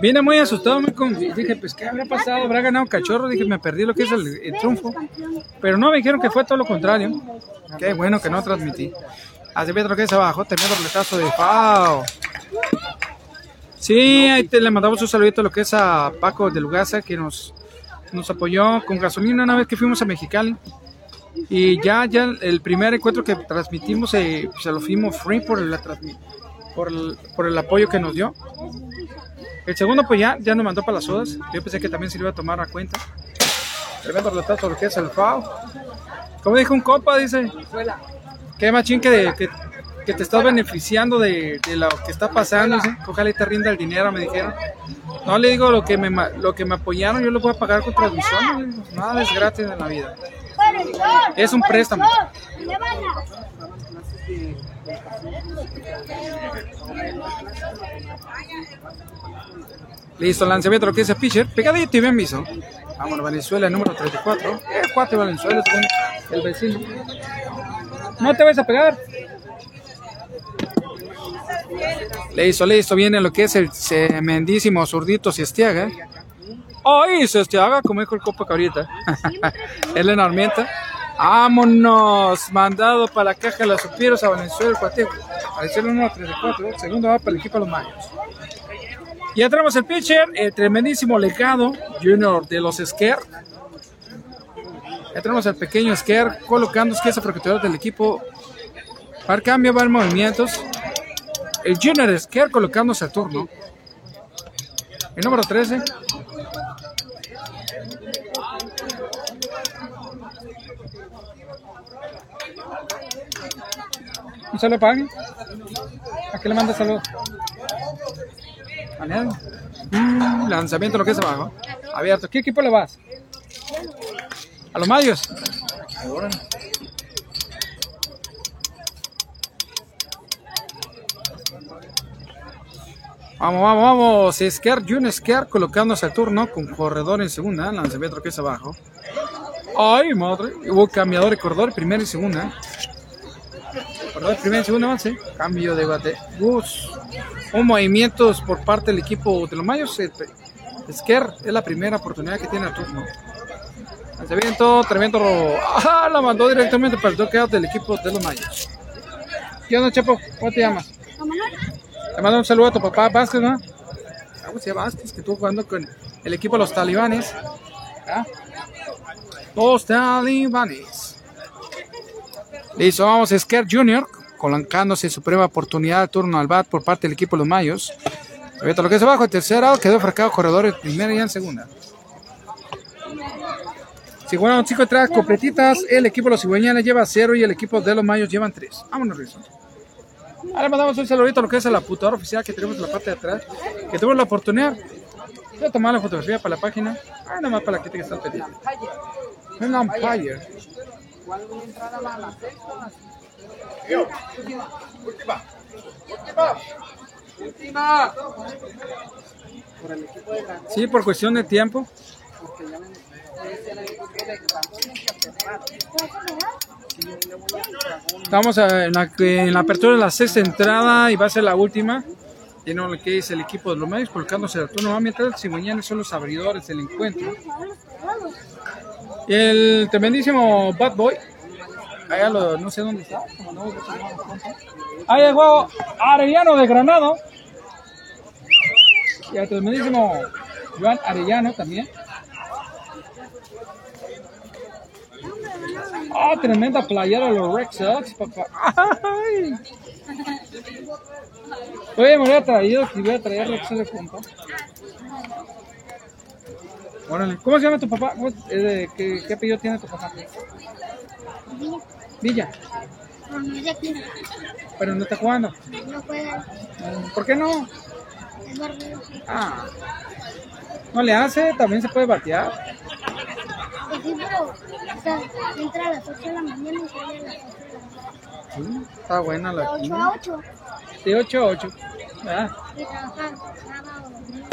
Vine muy asustado, muy con... dije, pues, ¿qué habrá pasado? ¿Habrá ganado cachorro? Dije, me perdí lo que es el, el triunfo. Pero no me dijeron que fue todo lo contrario. Qué bueno que no transmití. Hace metro que es abajo, tremendo roletazo de FAO. Sí, ahí te le mandamos un saludito a lo que es a Paco de Lugasa, que nos, nos apoyó con gasolina una vez que fuimos a Mexicali. Y ya, ya el primer encuentro que transmitimos eh, se lo fuimos free por, la por, el, por el apoyo que nos dio. El segundo, pues ya, ya nos mandó para las sodas. Yo pensé que también se lo iba a tomar a cuenta. Tremendo de lo que es el FAO. Como dijo un copa, dice, qué machín que, que, que te estás beneficiando de, de lo que está pasando. dice. Ojalá y te rinda el dinero, me dijeron. No le digo lo que me, lo que me apoyaron, yo lo voy a pagar con digo, Nada es gratis en la vida. Es un préstamo. Listo, lanzamiento lo que dice pitcher. Pegadito y bien visto. Vámonos, Venezuela, número 34. El cuate Valenzuela, según el vecino. No te vas a pegar. Listo, listo. Viene lo que es el tremendísimo zurdito Siestiaga. ¡Ay, Siestiaga! Como dijo el copa que ahorita. Elena Armienta. Vámonos. Mandado para la caja de los supieros a Valenzuela, el cuate. Valenzuela número 34. Segundo va para el equipo de los Mayos. Ya tenemos el pitcher, el tremendísimo legado junior de los Scare. Ya tenemos al pequeño Scare colocando que es el protector del equipo. Para cambio va en movimientos. El junior Scare colocándose al turno. El número 13. Un saludo para alguien. ¿A qué le manda saludos? Aliado. Mm, lanzamiento lo que es abajo. Abierto. ¿Qué equipo le vas? A los Mayos. Vamos, vamos, vamos. Esquer, Jun Esquer colocándose al turno con corredor en segunda. Lanzamiento que es abajo. Ay, madre. Hubo cambiador de corredor, primera y segunda. Corredor, primera y segunda avance. Cambio de bate. Bus. Un movimientos por parte del equipo de los Mayos. Esquer es la primera oportunidad que tiene al turno. Lanzamiento, tremendo. ¡Ah! La mandó directamente para el doqueado del equipo de los Mayos. ¿Qué onda, Chepo? ¿Cómo te llamas? Te mando un saludo a tu papá Vázquez, ¿no? Pues, Vázquez, que estuvo jugando con el equipo de los talibanes. ¿Ah? Los talibanes. Listo, vamos a Esquer Jr. colocándose su primera oportunidad de turno al bat por parte del equipo de los Mayos. Ahorita lo que es abajo, el tercero quedó fracado corredor en primera y en segunda. Si juegan cinco entradas completitas, el equipo de los cigüeñanes lleva cero y el equipo de los Mayos llevan tres. Vámonos, Rizzo. Ahora mandamos un saludito a lo que es a la putadora oficial que tenemos en la parte de atrás, que tuvimos la oportunidad de tomar la fotografía para la página. Ah, nada más para la gente que está pendiente. Un umpire. Equipo de Gran Sí, por cuestión de tiempo. De. Estamos en la, apertura de la sexta entrada y va a ser la última. Tiene lo que es el equipo de los medios colocándose al turno. Va mientras cigüeñanes son los abridores del encuentro. El tremendísimo Bad Boy. Allá lo, no sé dónde está. como no, no sé dónde está. Ahí el juego Arellano de Granado. Y el tremendísimo Joan Arellano también. Ah, tremenda playera de los Red Sox, papá. Ay. Oye, me hubiera traído, que hubiera traído Red Sox de. Órale. ¿Cómo se llama tu papá? ¿Cómo- eh, ¿Qué, ¿Qué apellido tiene tu papá? Villa. No, no es de aquí. Pero no está jugando. No puede. Mm, ¿Por qué no? Es barrio. Ah. No le hace, también se puede batear. O sea, entra a las 8 de la mañana y sale a las 8 de la. Sí, está buena De la 8 quina. a 8. De 8 a 8. Ah. Y trabajar sábado, domingo,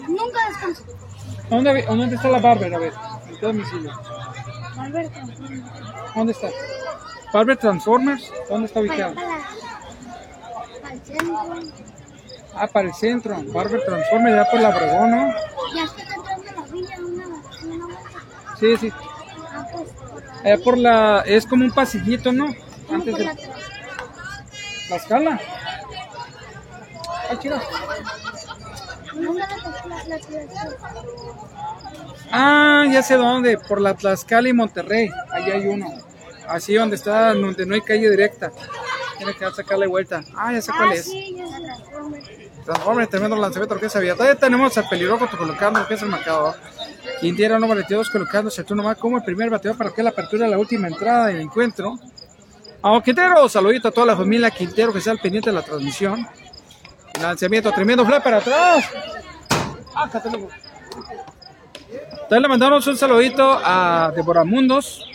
domingo. Nunca descanso. ¿Dónde, ¿Dónde está la Barber? A ver, en qué domicilio. Alberto. ¿Dónde está? Barber Transformers, ¿dónde está Para, ubicado? para, para el centro. Ah, para el centro. Barber Transformers, ya por la Obregón, ¿no? Ya está entrando a la villa una, una vuelta. Sí, sí. Ah, Allá por la. Es como un pasillito, ¿no? Antes la la escala. Ah, la ciudad. Ah, ya sé dónde. Por la Tlaxcala y Monterrey. Allá hay uno. Así donde está, donde no hay calle directa. Tiene que sacarle vuelta. Ah, ya sé cuál Ah, es. Transformers, tremendo lanzamiento que abierto. Ahí tenemos al pelirrojo colocando lo que es el marcador. Quintero número 22 colocándose el turno más como el primer bateador para que la apertura de la última entrada del encuentro. A Quintero, saludito a toda la familia Quintero que está al pendiente de la transmisión. Lanzamiento tremendo, fly para atrás. Ah, catalogo. También le mandamos un saludito a Devoramundos,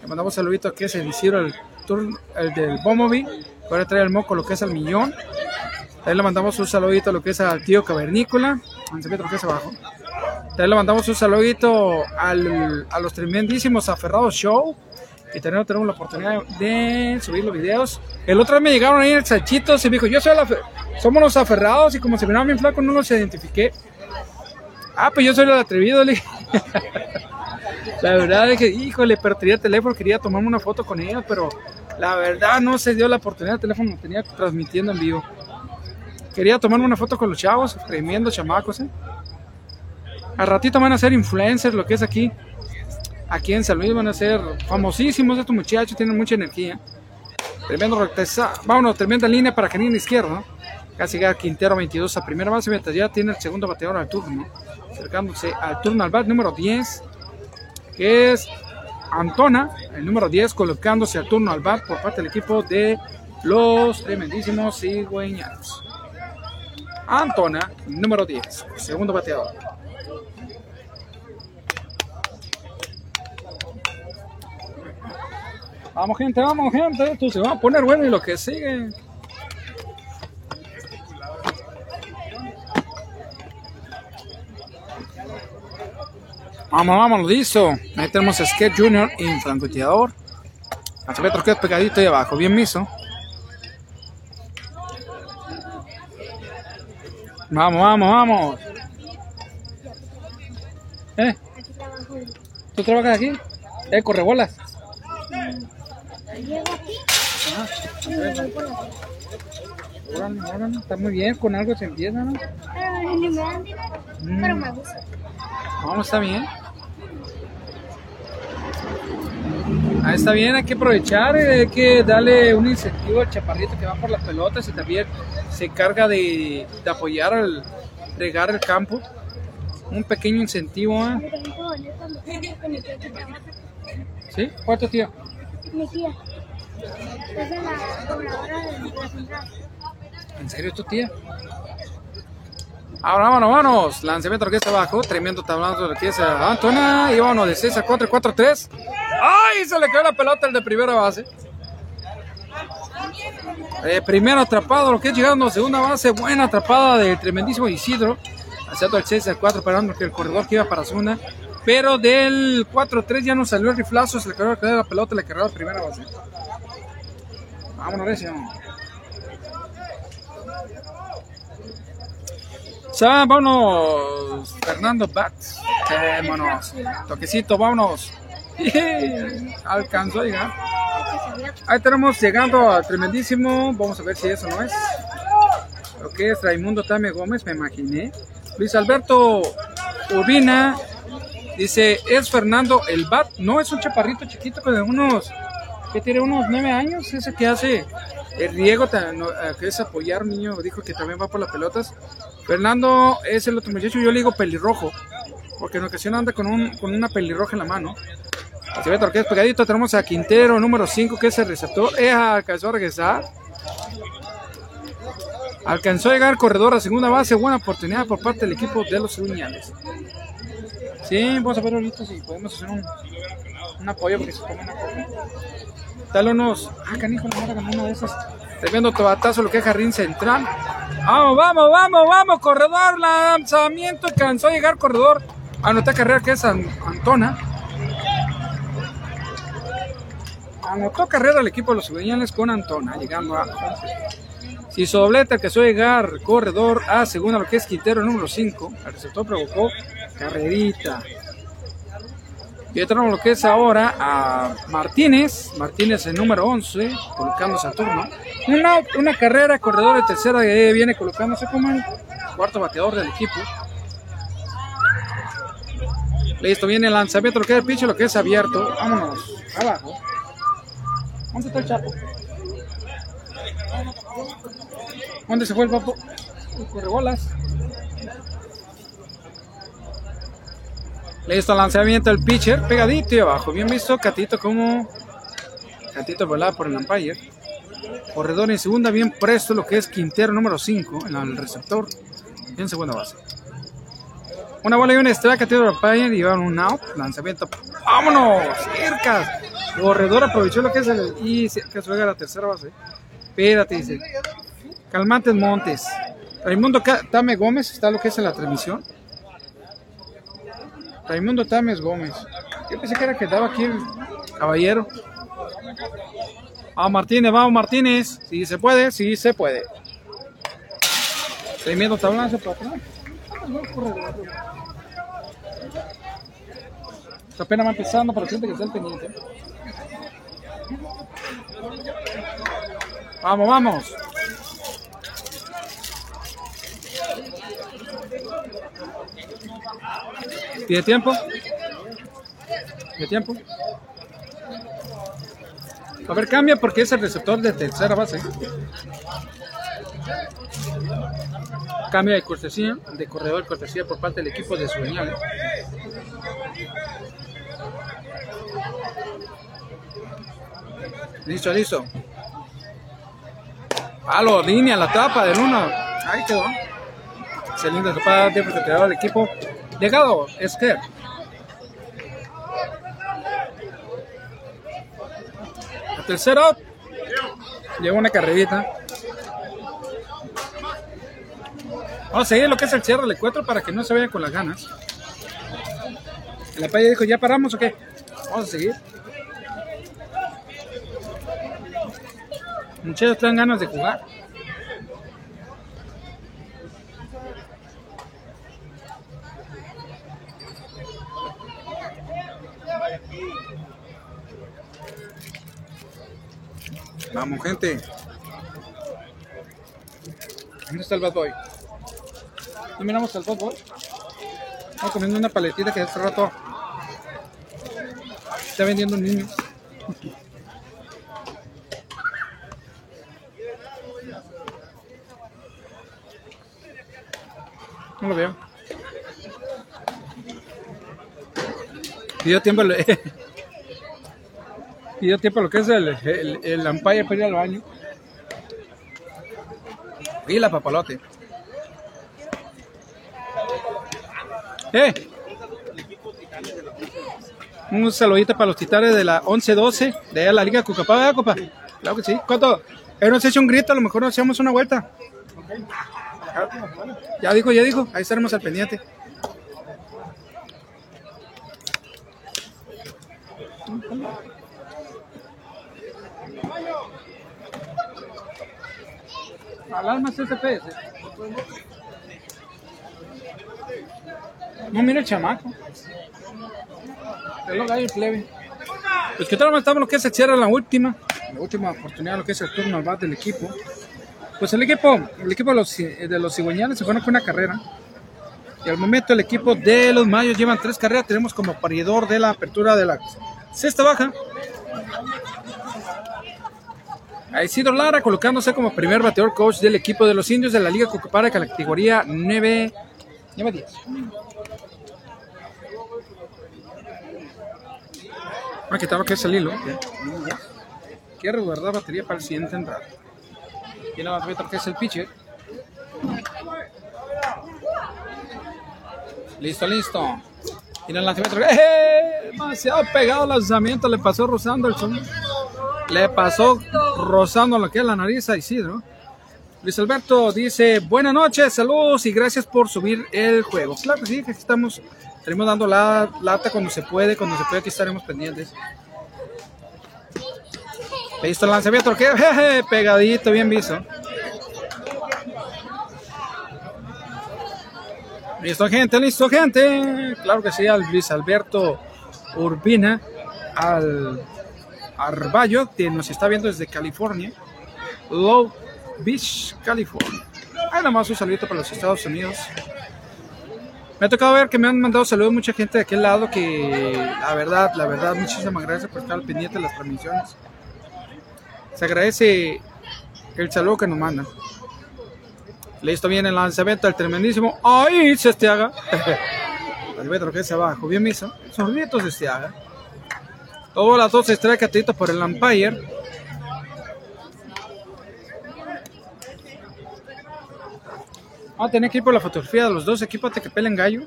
Le mandamos un saludito que es el Isidro, el, turn, el del Bumblebee. Ahora trae el moco lo que es al millón. También le mandamos un saludito a lo que es al tío Cavernícola. Lanzamiento lo que es abajo. También le mandamos un saludito al, a los tremendísimos Aferrados Show. Y también tenemos la oportunidad de subir los videos. El otro día me llegaron ahí el Sachitos y me dijo, yo soy la somos los aferrados y como se miraban bien flacos no los identifiqué. Ah, pues yo soy el atrevido, le La verdad es que, híjole, pero tenía teléfono, quería tomarme una foto con ellos, pero la verdad no se dio la oportunidad, el teléfono lo tenía transmitiendo en vivo. Quería tomarme una foto con los chavos, tremendo chamacos, ¿eh? Al ratito van a ser influencers, lo que es aquí. Aquí en San Luis van a ser famosísimos estos muchachos, tienen mucha energía. Tremendo recteza. Vámonos, tremenda línea para Canina izquierdo. Casi llega Quintero 22 a primera base, mientras ya tiene el segundo bateador al turno. Acercándose al turno al bat número 10, que es Antona, el número 10, colocándose al turno al bat por parte del equipo de los tremendísimos cigüeñanos. Antona, número 10, segundo bateador. Vamos gente, vamos gente, esto se va a poner bueno y lo que sigue. Vamos, vamos, hizo. Ahí tenemos a Skate Junior y francotirador. Hasta metros que pegadito ahí abajo, bien miso. Vamos, vamos, vamos. ¿Eh? ¿Tú trabajas aquí? ¿Eh, correbolas? Llego aquí Ajá. y me voy por la Órale, Está muy bien, con algo se empieza, ¿no? Pero ni me dan dinero, pero me gusta. Vamos, está bien. Ah, está bien, hay que aprovechar, eh, hay que darle un incentivo al chaparrito que va por las pelotas y también se encarga de, de apoyar al regar el campo. Un pequeño incentivo, ¿eh? ¿Sí? ¿Cuánto, tío? Mi tía. Es de la cobradora de la. ¿En serio tu tía? Ahora vámonos, vámonos. Lanzamiento lo que está abajo. Tremendo tablado de lo que es a Antona. Y vámonos de 6 a 4, 4 3. ¡Ay! Se le quedó la pelota el de primera base. Eh, primero atrapado, lo que es llegando a segunda base. Buena atrapada del tremendísimo Isidro. Haciendo el 6 a 4, esperando que el corredor que iba para segunda. Pero del 4-3 ya no salió el riflazo. Se le quedó la pelota, le quedó la primera base. Vámonos, Recio. Ya, vámonos, Fernando Bats. Vámonos. Toquecito, vámonos. Alcanzó a. Ahí tenemos llegando al tremendísimo. Vamos a ver si eso no es. Lo que es Raimundo Tame Gómez, me imaginé. Luis Alberto Urbina dice: ¿Es Fernando el Bat? No, es un chaparrito chiquito que de unos. Tiene unos nueve años. Ese que hace el eh, que es apoyar niño. Dijo que también va por las pelotas. Fernando es el otro muchacho, yo le digo pelirrojo, porque en ocasión anda con, un, con una pelirroja en la mano. Así ve, es pegadito, tenemos a Quintero, número 5, que es el receptor. Eh, alcanzó a regresar. Alcanzó a llegar corredor a segunda base, buena oportunidad por parte del equipo de los Uñales. Sí, vamos a ver ahorita si podemos hacer un, un apoyo porque se toma una foto. Dale unos. Ah, canijo, la ganó una de esas. Tremendo tobatazo lo que es Jardín Central. Vamos, vamos, vamos, vamos, corredor, lanzamiento, alcanzó a llegar corredor. Anota carrera que es An- Antona. Anotó carrera el equipo de los Cigüeñales con Antona, llegando a. Si su doblete alcanzó llegar corredor a segunda, lo que es Quintero número 5. El receptor provocó carrerita. Y tenemos lo que es ahora a Martínez. Martínez el número 11, colocándose al turno. Una, una carrera, corredor de tercera que viene colocándose como el cuarto bateador del equipo. Listo, viene el lanzamiento, lo que es el pitch, lo que es abierto. Vámonos, abajo. ¿Dónde está el chapo? ¿Dónde se fue el papo? Corre Listo, lanzamiento del pitcher, pegadito y abajo. Bien visto, Catito como. Catito volada por el umpire. Corredor en segunda, bien presto lo que es Quintero número 5 en el receptor. En segunda base. Una bola y un strike, Catito del umpire y un out. Lanzamiento. ¡Vámonos! ¡Cerca! Corredor aprovechó lo que es el. Y que juega la tercera base. Espérate, dice. Calmantes Montes. Raimundo Tame Gómez está lo que es en la transmisión. Raimundo Tames Gómez. Yo pensé que era que daba aquí el caballero. Vamos Martínez, vamos Martínez. Si se puede, sí se puede. Tremendo tablazo para atrás. Esta apenas va empezando, pero siente que está el pendiente. Vamos, vamos. ¿Pide tiempo? ¿Pide tiempo? A ver, cambia porque es el receptor de tercera base. Cambio de cortesía, de corredor de cortesía por parte del equipo de Sueñales. Listo, listo. Palo, línea, la tapa del uno. Ahí quedó. Excelente tapada de del equipo. Llegado, Esquer. El tercero. Llegó una carrerita. Vamos a seguir lo que es el cierre del encuentro para que no se vayan con las ganas. La playa dijo, ¿ya paramos o qué? Vamos a seguir. Muchachos traen ganas de jugar. Vamos, gente. ¿Dónde está el Bad Boy? ¿No miramos al Bad Boy? Estamos comiendo una paletita que hace rato está vendiendo un niño. No lo veo. Pidió tiempo, pidió tiempo lo que es el, el, el umpire para ir al baño. Y la papalote. ¡Eh! Un saludito para los titanes de la 11-12 de allá la Liga Cucapá, ¿verdad, compa? Claro que sí. ¿Cuánto? Eh, no sé si un grito, a lo mejor nos echamos una vuelta. Ya dijo, ya dijo. Ahí estaremos al pendiente. Alarma CCP. No, mira el chamaco. Reloj gallo plebe. Pues que tal estamos lo que se cierra la última, la última oportunidad, lo que es el turno al bat del equipo. Pues el equipo, el equipo de los, de los cigüeñales se fueron con una carrera. Y al momento el equipo de los mayos llevan tres carreras. Tenemos como paridor de la apertura de la sexta baja. A Isidro Lara colocándose como primer bateador coach del equipo de los indios de la Liga Cucupara, que la categoría 9, 9-10. Ah, que que hilo. Quiero guardar batería para el siguiente entrada. Y nada más que es el pitcher. Listo, listo. Y en el lanzamiento. ¡Eh! Demasiado pegado el lanzamiento. Le pasó rozando el. Le pasó rozando lo que es la nariz a Isidro. Luis Alberto dice: Buenas noches, saludos y gracias por subir el juego. Claro que sí, que estamos. Estaremos dando la lata cuando se puede, cuando se puede, aquí estaremos pendientes. Listo el lanzamiento, que pegadito, bien visto. Listo, gente, listo, gente. Claro que sí, al Luis Alberto Urbina, al Arballo, que nos está viendo desde California, Low Beach, California. Ahí nomás un saludito para los Estados Unidos. Me ha tocado ver que me han mandado saludos mucha gente de aquel lado que la verdad, la verdad, muchísimas gracias por estar al pendiente de las transmisiones. Se agradece el saludo que nos mandan. Listo, viene el lanzamiento del tremendísimo. ¡Ahí se estiaga! El metro que es abajo, bien miso. Sorbitos de estiaga. Todas las dos estrellas catito por el umpire. Vamos a tener que ir por la fotografía de los dos equipos de que pelen gallo.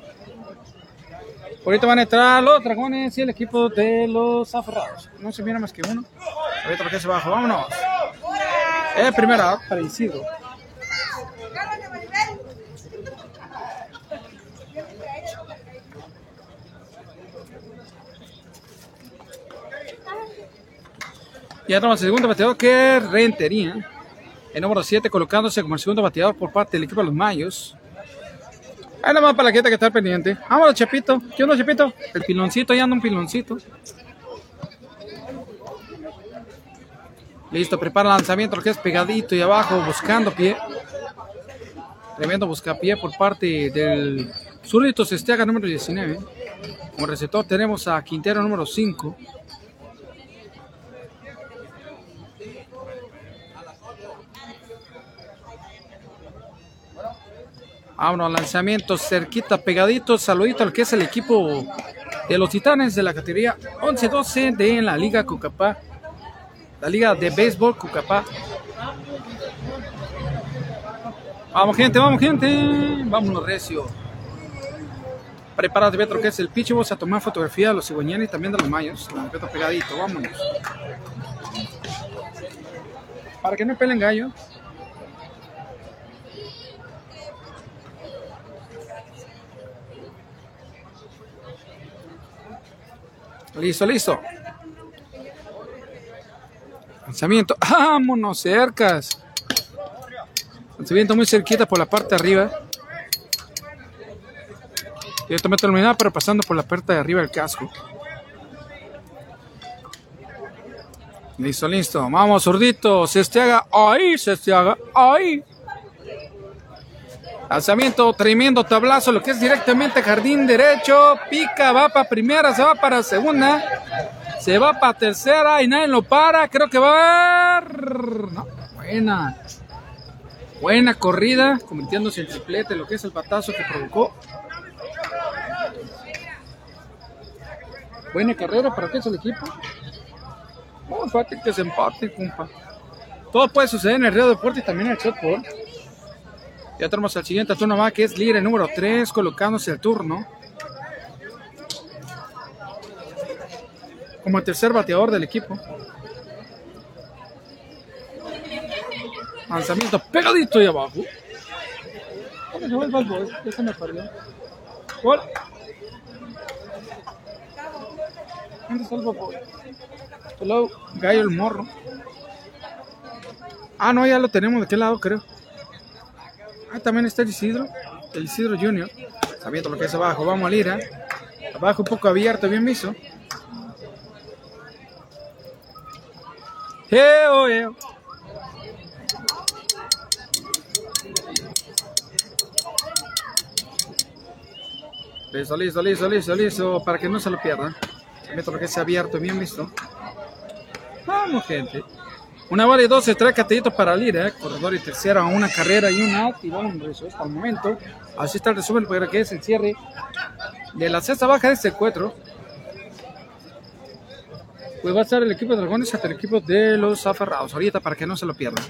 Ahorita van a entrar los dragones y el equipo de los aferrados. No se viene más que uno. Ahorita porque se bajo, vámonos. Eh, primera para Isidro. Y entramos el segundo bateador que es Rentería. El número 7 colocándose como el segundo bateador por parte del equipo de los Mayos. Ahí nada más para la quieta que está pendiente. Vámonos, Chepito. ¿Qué onda, Chepito? El piloncito, ya anda un piloncito. Listo, prepara el lanzamiento, lo que es pegadito y abajo, buscando pie. Tremendo buscapié por parte del Zurrito Sestiaga número 19. Como receptor tenemos a Quintero número 5. Vámonos, lanzamiento cerquita, pegadito. Saludito al que es el equipo de los Titanes de la categoría 11-12 de la Liga Cucapá. La Liga de Béisbol Cucapá. Vamos, gente, vamos, gente. Vámonos, recio. Prepárate, Petro, que es el pitch. Vamos a tomar fotografía de los cigüeñanes y también de los mayos. Petro pegadito, vámonos. Para que no pelen gallo. Listo, listo. Lanzamiento. Vámonos, cercas. Lanzamiento muy cerquita por la parte de arriba. Directamente terminada, pero pasando por la parte de arriba del casco. Listo, listo. Vamos, zurdito. Se haga ahí, se haga ahí. Lanzamiento, tremendo tablazo, lo que es directamente jardín derecho. Pica, va para primera, se va para segunda. Se va para tercera y nadie lo para. Creo que va No, buena. Buena corrida, convirtiéndose en triplete, lo que es el patazo que provocó. Buena carrera para que es el equipo. Oh, fácil que se empate, compa. Todo puede suceder en el Río Deporte y también en el shotball. Ya tenemos al siguiente turno más que es líder número 3 colocándose el turno. Como el tercer bateador del equipo. Lanzamiento pegadito y abajo. Ya se me perdió. Gol. ¿Dónde está el bobo? Hello, Gallo el morro. Ah, no, ya lo tenemos de qué lado, creo. Ah, también está el Isidro, el Isidro Junior. Sabiendo lo que es abajo, vamos a Lira. Abajo un poco abierto, bien visto. Eo, eo. Listo, listo, listo, listo, listo, para que no se lo pierdan. Sabiendo lo que es abierto, bien visto. Vamos, gente. Una vale 12 trae catellito para Lira, ¿eh? corredor y tercera, una carrera y un out. Y bueno, eso es para el momento. Así está el resumen para que es el cierre de la sexta baja de este encuentro. Pues va a estar el equipo de Dragones hasta el equipo de los aferrados. Ahorita para que no se lo pierdan.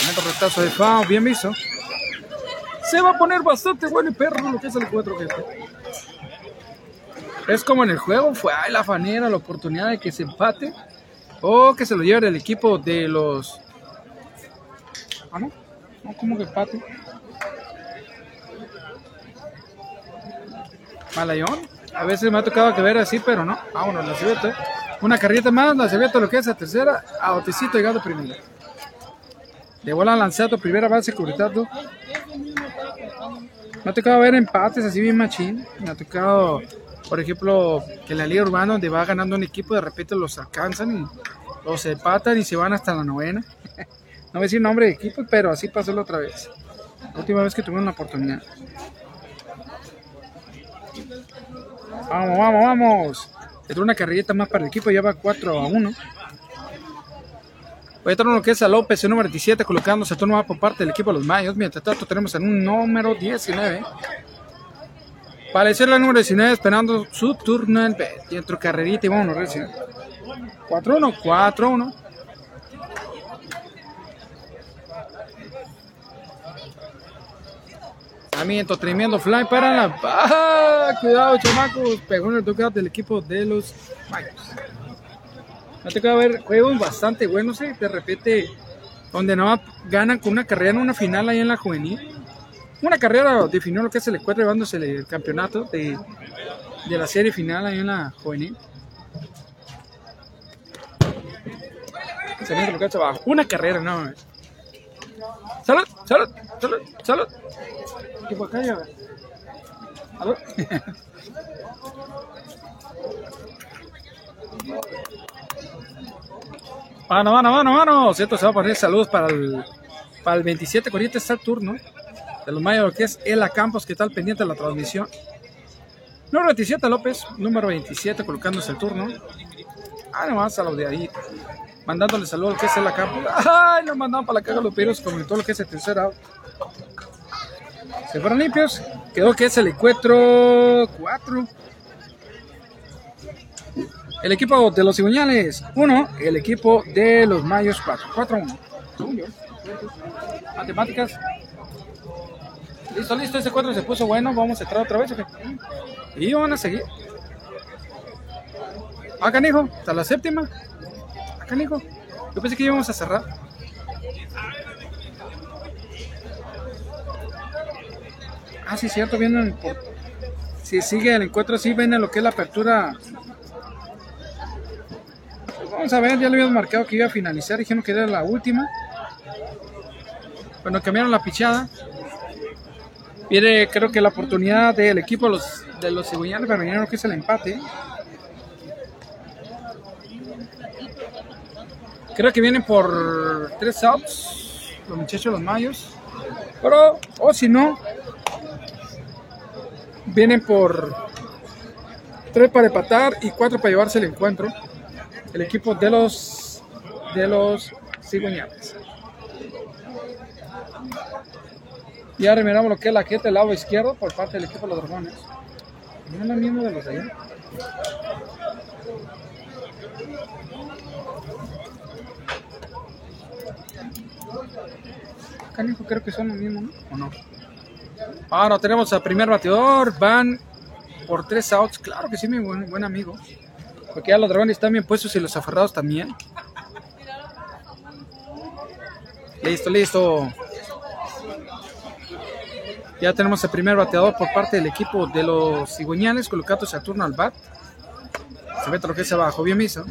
Momento retazo de FAO, bien visto. Se va a poner bastante bueno y perro lo que es el encuentro, gente. Es como en el juego, fue ahí la fanera, la oportunidad de que se empate. O que se lo lleve el equipo de los. Ah, no. No, como que empate. Malayón. A veces me ha tocado que ver así, pero no. Vámonos, la cebeta. Una carrita más, la cebeta lo que es la tercera. A Otecito llegando primero. De bola lanzado, primera base, cubritado. Me ha tocado ver empates así bien machín. Me ha tocado, por ejemplo, que la Liga Urbana, donde va ganando un equipo, de repente los alcanzan y los empatan y se van hasta la novena. no voy a decir nombre de equipo, pero así pasó la otra vez. La última vez que tuvieron la oportunidad. Vamos, vamos, vamos. Entró una carrerita más para el equipo, ya va 4 a 1. Voy a entrar lo que es a López, el número 27, colocándose turno va por parte del equipo de los Mayos. Mientras tanto, tenemos en un número 19. Para la número 19, esperando su turno en entró carrerita y a ver 4-1, 4-1. Lanzamiento tremendo fly para la. ¡Ah! Cuidado, chamacos. Pegó en el tocado del equipo de los Mayos. Me ha tocado ver juegos bastante buenos, ¿eh? De repente, donde no ganan con una carrera en una final ahí en la juvenil. Una carrera definió lo que es el encuentro llevándose el campeonato de, de la serie final ahí en la juvenil. Abajo. Una carrera, no. Salud, salud, salud, salud. ¿Qué por acá ya? Salud. Mano, mano, mano, mano. Cierto, se va a poner saludos para el, para el 27 corriente está el turno de los es Ela Campos, que está al pendiente de la transmisión. Número 27 López, número 27 colocándose el turno. Ah, nomás a los de ahí. Mandándole saludos al que es Ela Campos. Ay, nos mandaban para la caga los en todo lo que es el tercer out. Se fueron limpios. Quedó que es el encuentro 4. El equipo de los cigüeñales 1. El equipo de los mayos 4. 4 1. Matemáticas. Listo, listo. Ese 4 se puso bueno. Vamos a entrar otra vez. ¿o qué? Y van a seguir. Acá, canijo. Hasta la séptima. Acá, canijo. Yo pensé que íbamos a cerrar. Ah, sí, cierto, vienen por... Si sigue el encuentro así, viene lo que es la apertura. Pues vamos a ver, ya le habíamos marcado que iba a finalizar, dijeron que era la última. Bueno, cambiaron la pichada. Viene, creo que la oportunidad del equipo de los, de los a lo que es el empate. Creo que vienen por tres outs, los muchachos, los mayos. Pero, o si no, vienen por tres para empatar y cuatro para llevarse el encuentro. El equipo de los de los cigüeñales. Y ahora miramos lo que es la gente del lado izquierdo por parte del equipo de los dragones. No la de los de allá. Canijo, creo que son los mismos, ¿no? ¿O no? Ahora tenemos al primer bateador. Van por tres outs. Claro que sí, mi buen, buen amigo. Porque ya los dragones están bien puestos y los aferrados también. Listo, listo. Ya tenemos el primer bateador por parte del equipo de los cigüeñales, colocando Saturno al bat. Se mete lo que es abajo, bien miso.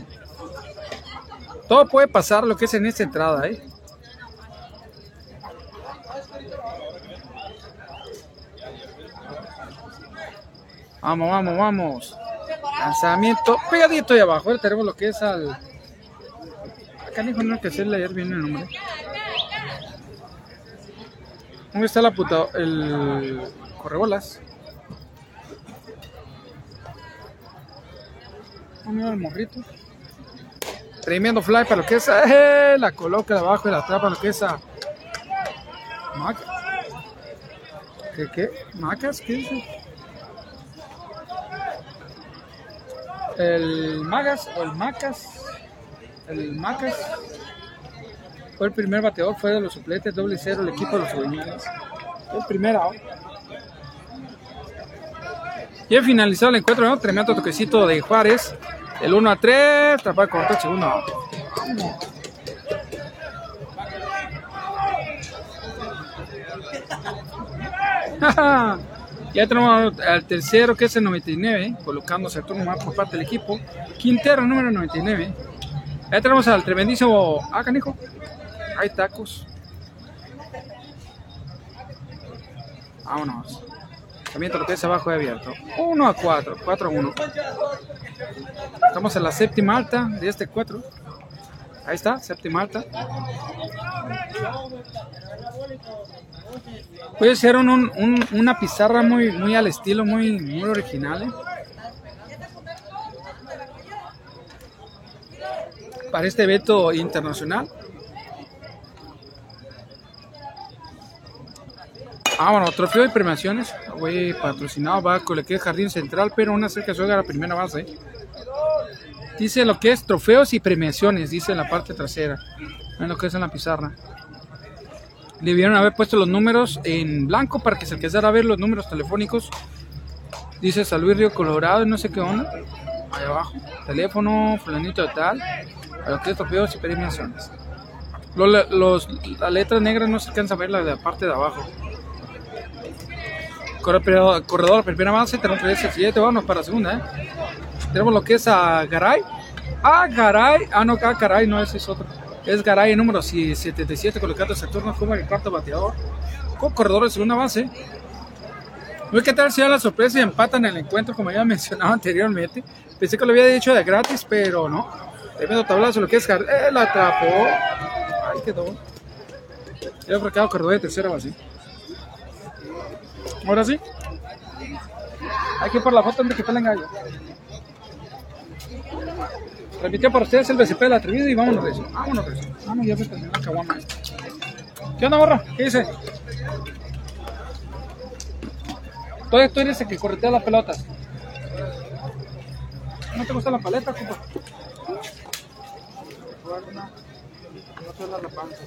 Todo puede pasar lo que es en esta entrada, ¿eh? Vamos, vamos, vamos. Lanzamiento pegadito ahí abajo. Ahora tenemos lo que es al. Acá no no que sé leer bien el nombre. ¿Dónde está la puta? El correbolas. ¿Dónde va el morrito? Tremendo fly para lo que es. ¡Eh! La coloca abajo y la atrapa lo que es a. Mac. ¿Qué qué? ¿Macas? ¿Qué dice? el Magas o el Macas, el Macas fue el primer bateador, fue de los suplentes, doble cero el equipo de los cigüeñales. El primer out. Y he finalizado el encuentro, ¿no? tremendo toquecito de Juárez, el 1 a 3, tapar corto el segundo. Ya tenemos al tercero que es el 99, colocándose el turno más por parte del equipo. Quintero número 99. Ya tenemos al tremendísimo. Ah, canijo. Hay tacos. Vámonos. También lo que es abajo de abierto. 1 a 4, 4 a 1. Estamos en la séptima alta de este 4. Ahí está, séptima alta. Puede ser un, un, una pizarra muy, muy al estilo, muy, muy original. ¿eh? Para este evento internacional. Ah, bueno, trofeo de premiaciones. Güey, patrocinado va con el que es Jardín Central, pero una cerca juega la primera base. Dice lo que es trofeos y premiaciones, dice en la parte trasera. En lo que es en la pizarra. Debieron haber puesto los números en blanco para que se alcanzara a ver los números telefónicos. Dice San Luis Río Colorado no sé qué onda. Ahí abajo. Teléfono, fulanito de tal. A los que torpedos y premiaciones. Los, las letras negras no se alcanza a ver la de la parte de abajo. Corredor, corredor primera base, tenemos 37, vamos para la segunda, ¿eh? Tenemos lo que es a Garay. Ah, Garay. Ah, no, acá Garay, no, ese es otro. Es Garay, número 77, colocado Saturno como el cuarto bateador. Con corredor de segunda base. No qué tal sea la sorpresa y empatan el encuentro, como ya mencionado anteriormente. Pensé que lo había dicho de gratis, pero no. Tremendo tablazo, lo que es Garay. Eh, la atrapó. Ahí quedó. Ya fue corredor de tercera base. Ahora sí. Hay que ir por la foto antes que peleen gallo. Repitió para ustedes el BCP del atrevido y vámonos eso. Vámonos de eso. Vámonos, ya se terminó la caguama. ¿Qué onda, morra? ¿Qué dice? Todavía tú eres el que corretea las pelotas. ¿No te gusta la paleta? No la panza.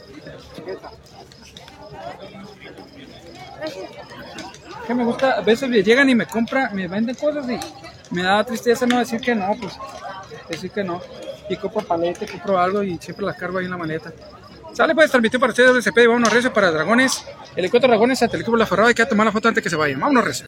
Que me gusta, a veces llegan y me compran, me venden cosas y me da tristeza no decir que no, pues decir que no. Y compro paleta, compro algo y siempre las cargo ahí en la maleta. Sale, pues transmitió para ustedes BCP y vámonos recio para Dragones. El encuentro de Dragones ante el equipo de la Ferrada. Hay que tomar la foto antes que se vayan. Vámonos recio.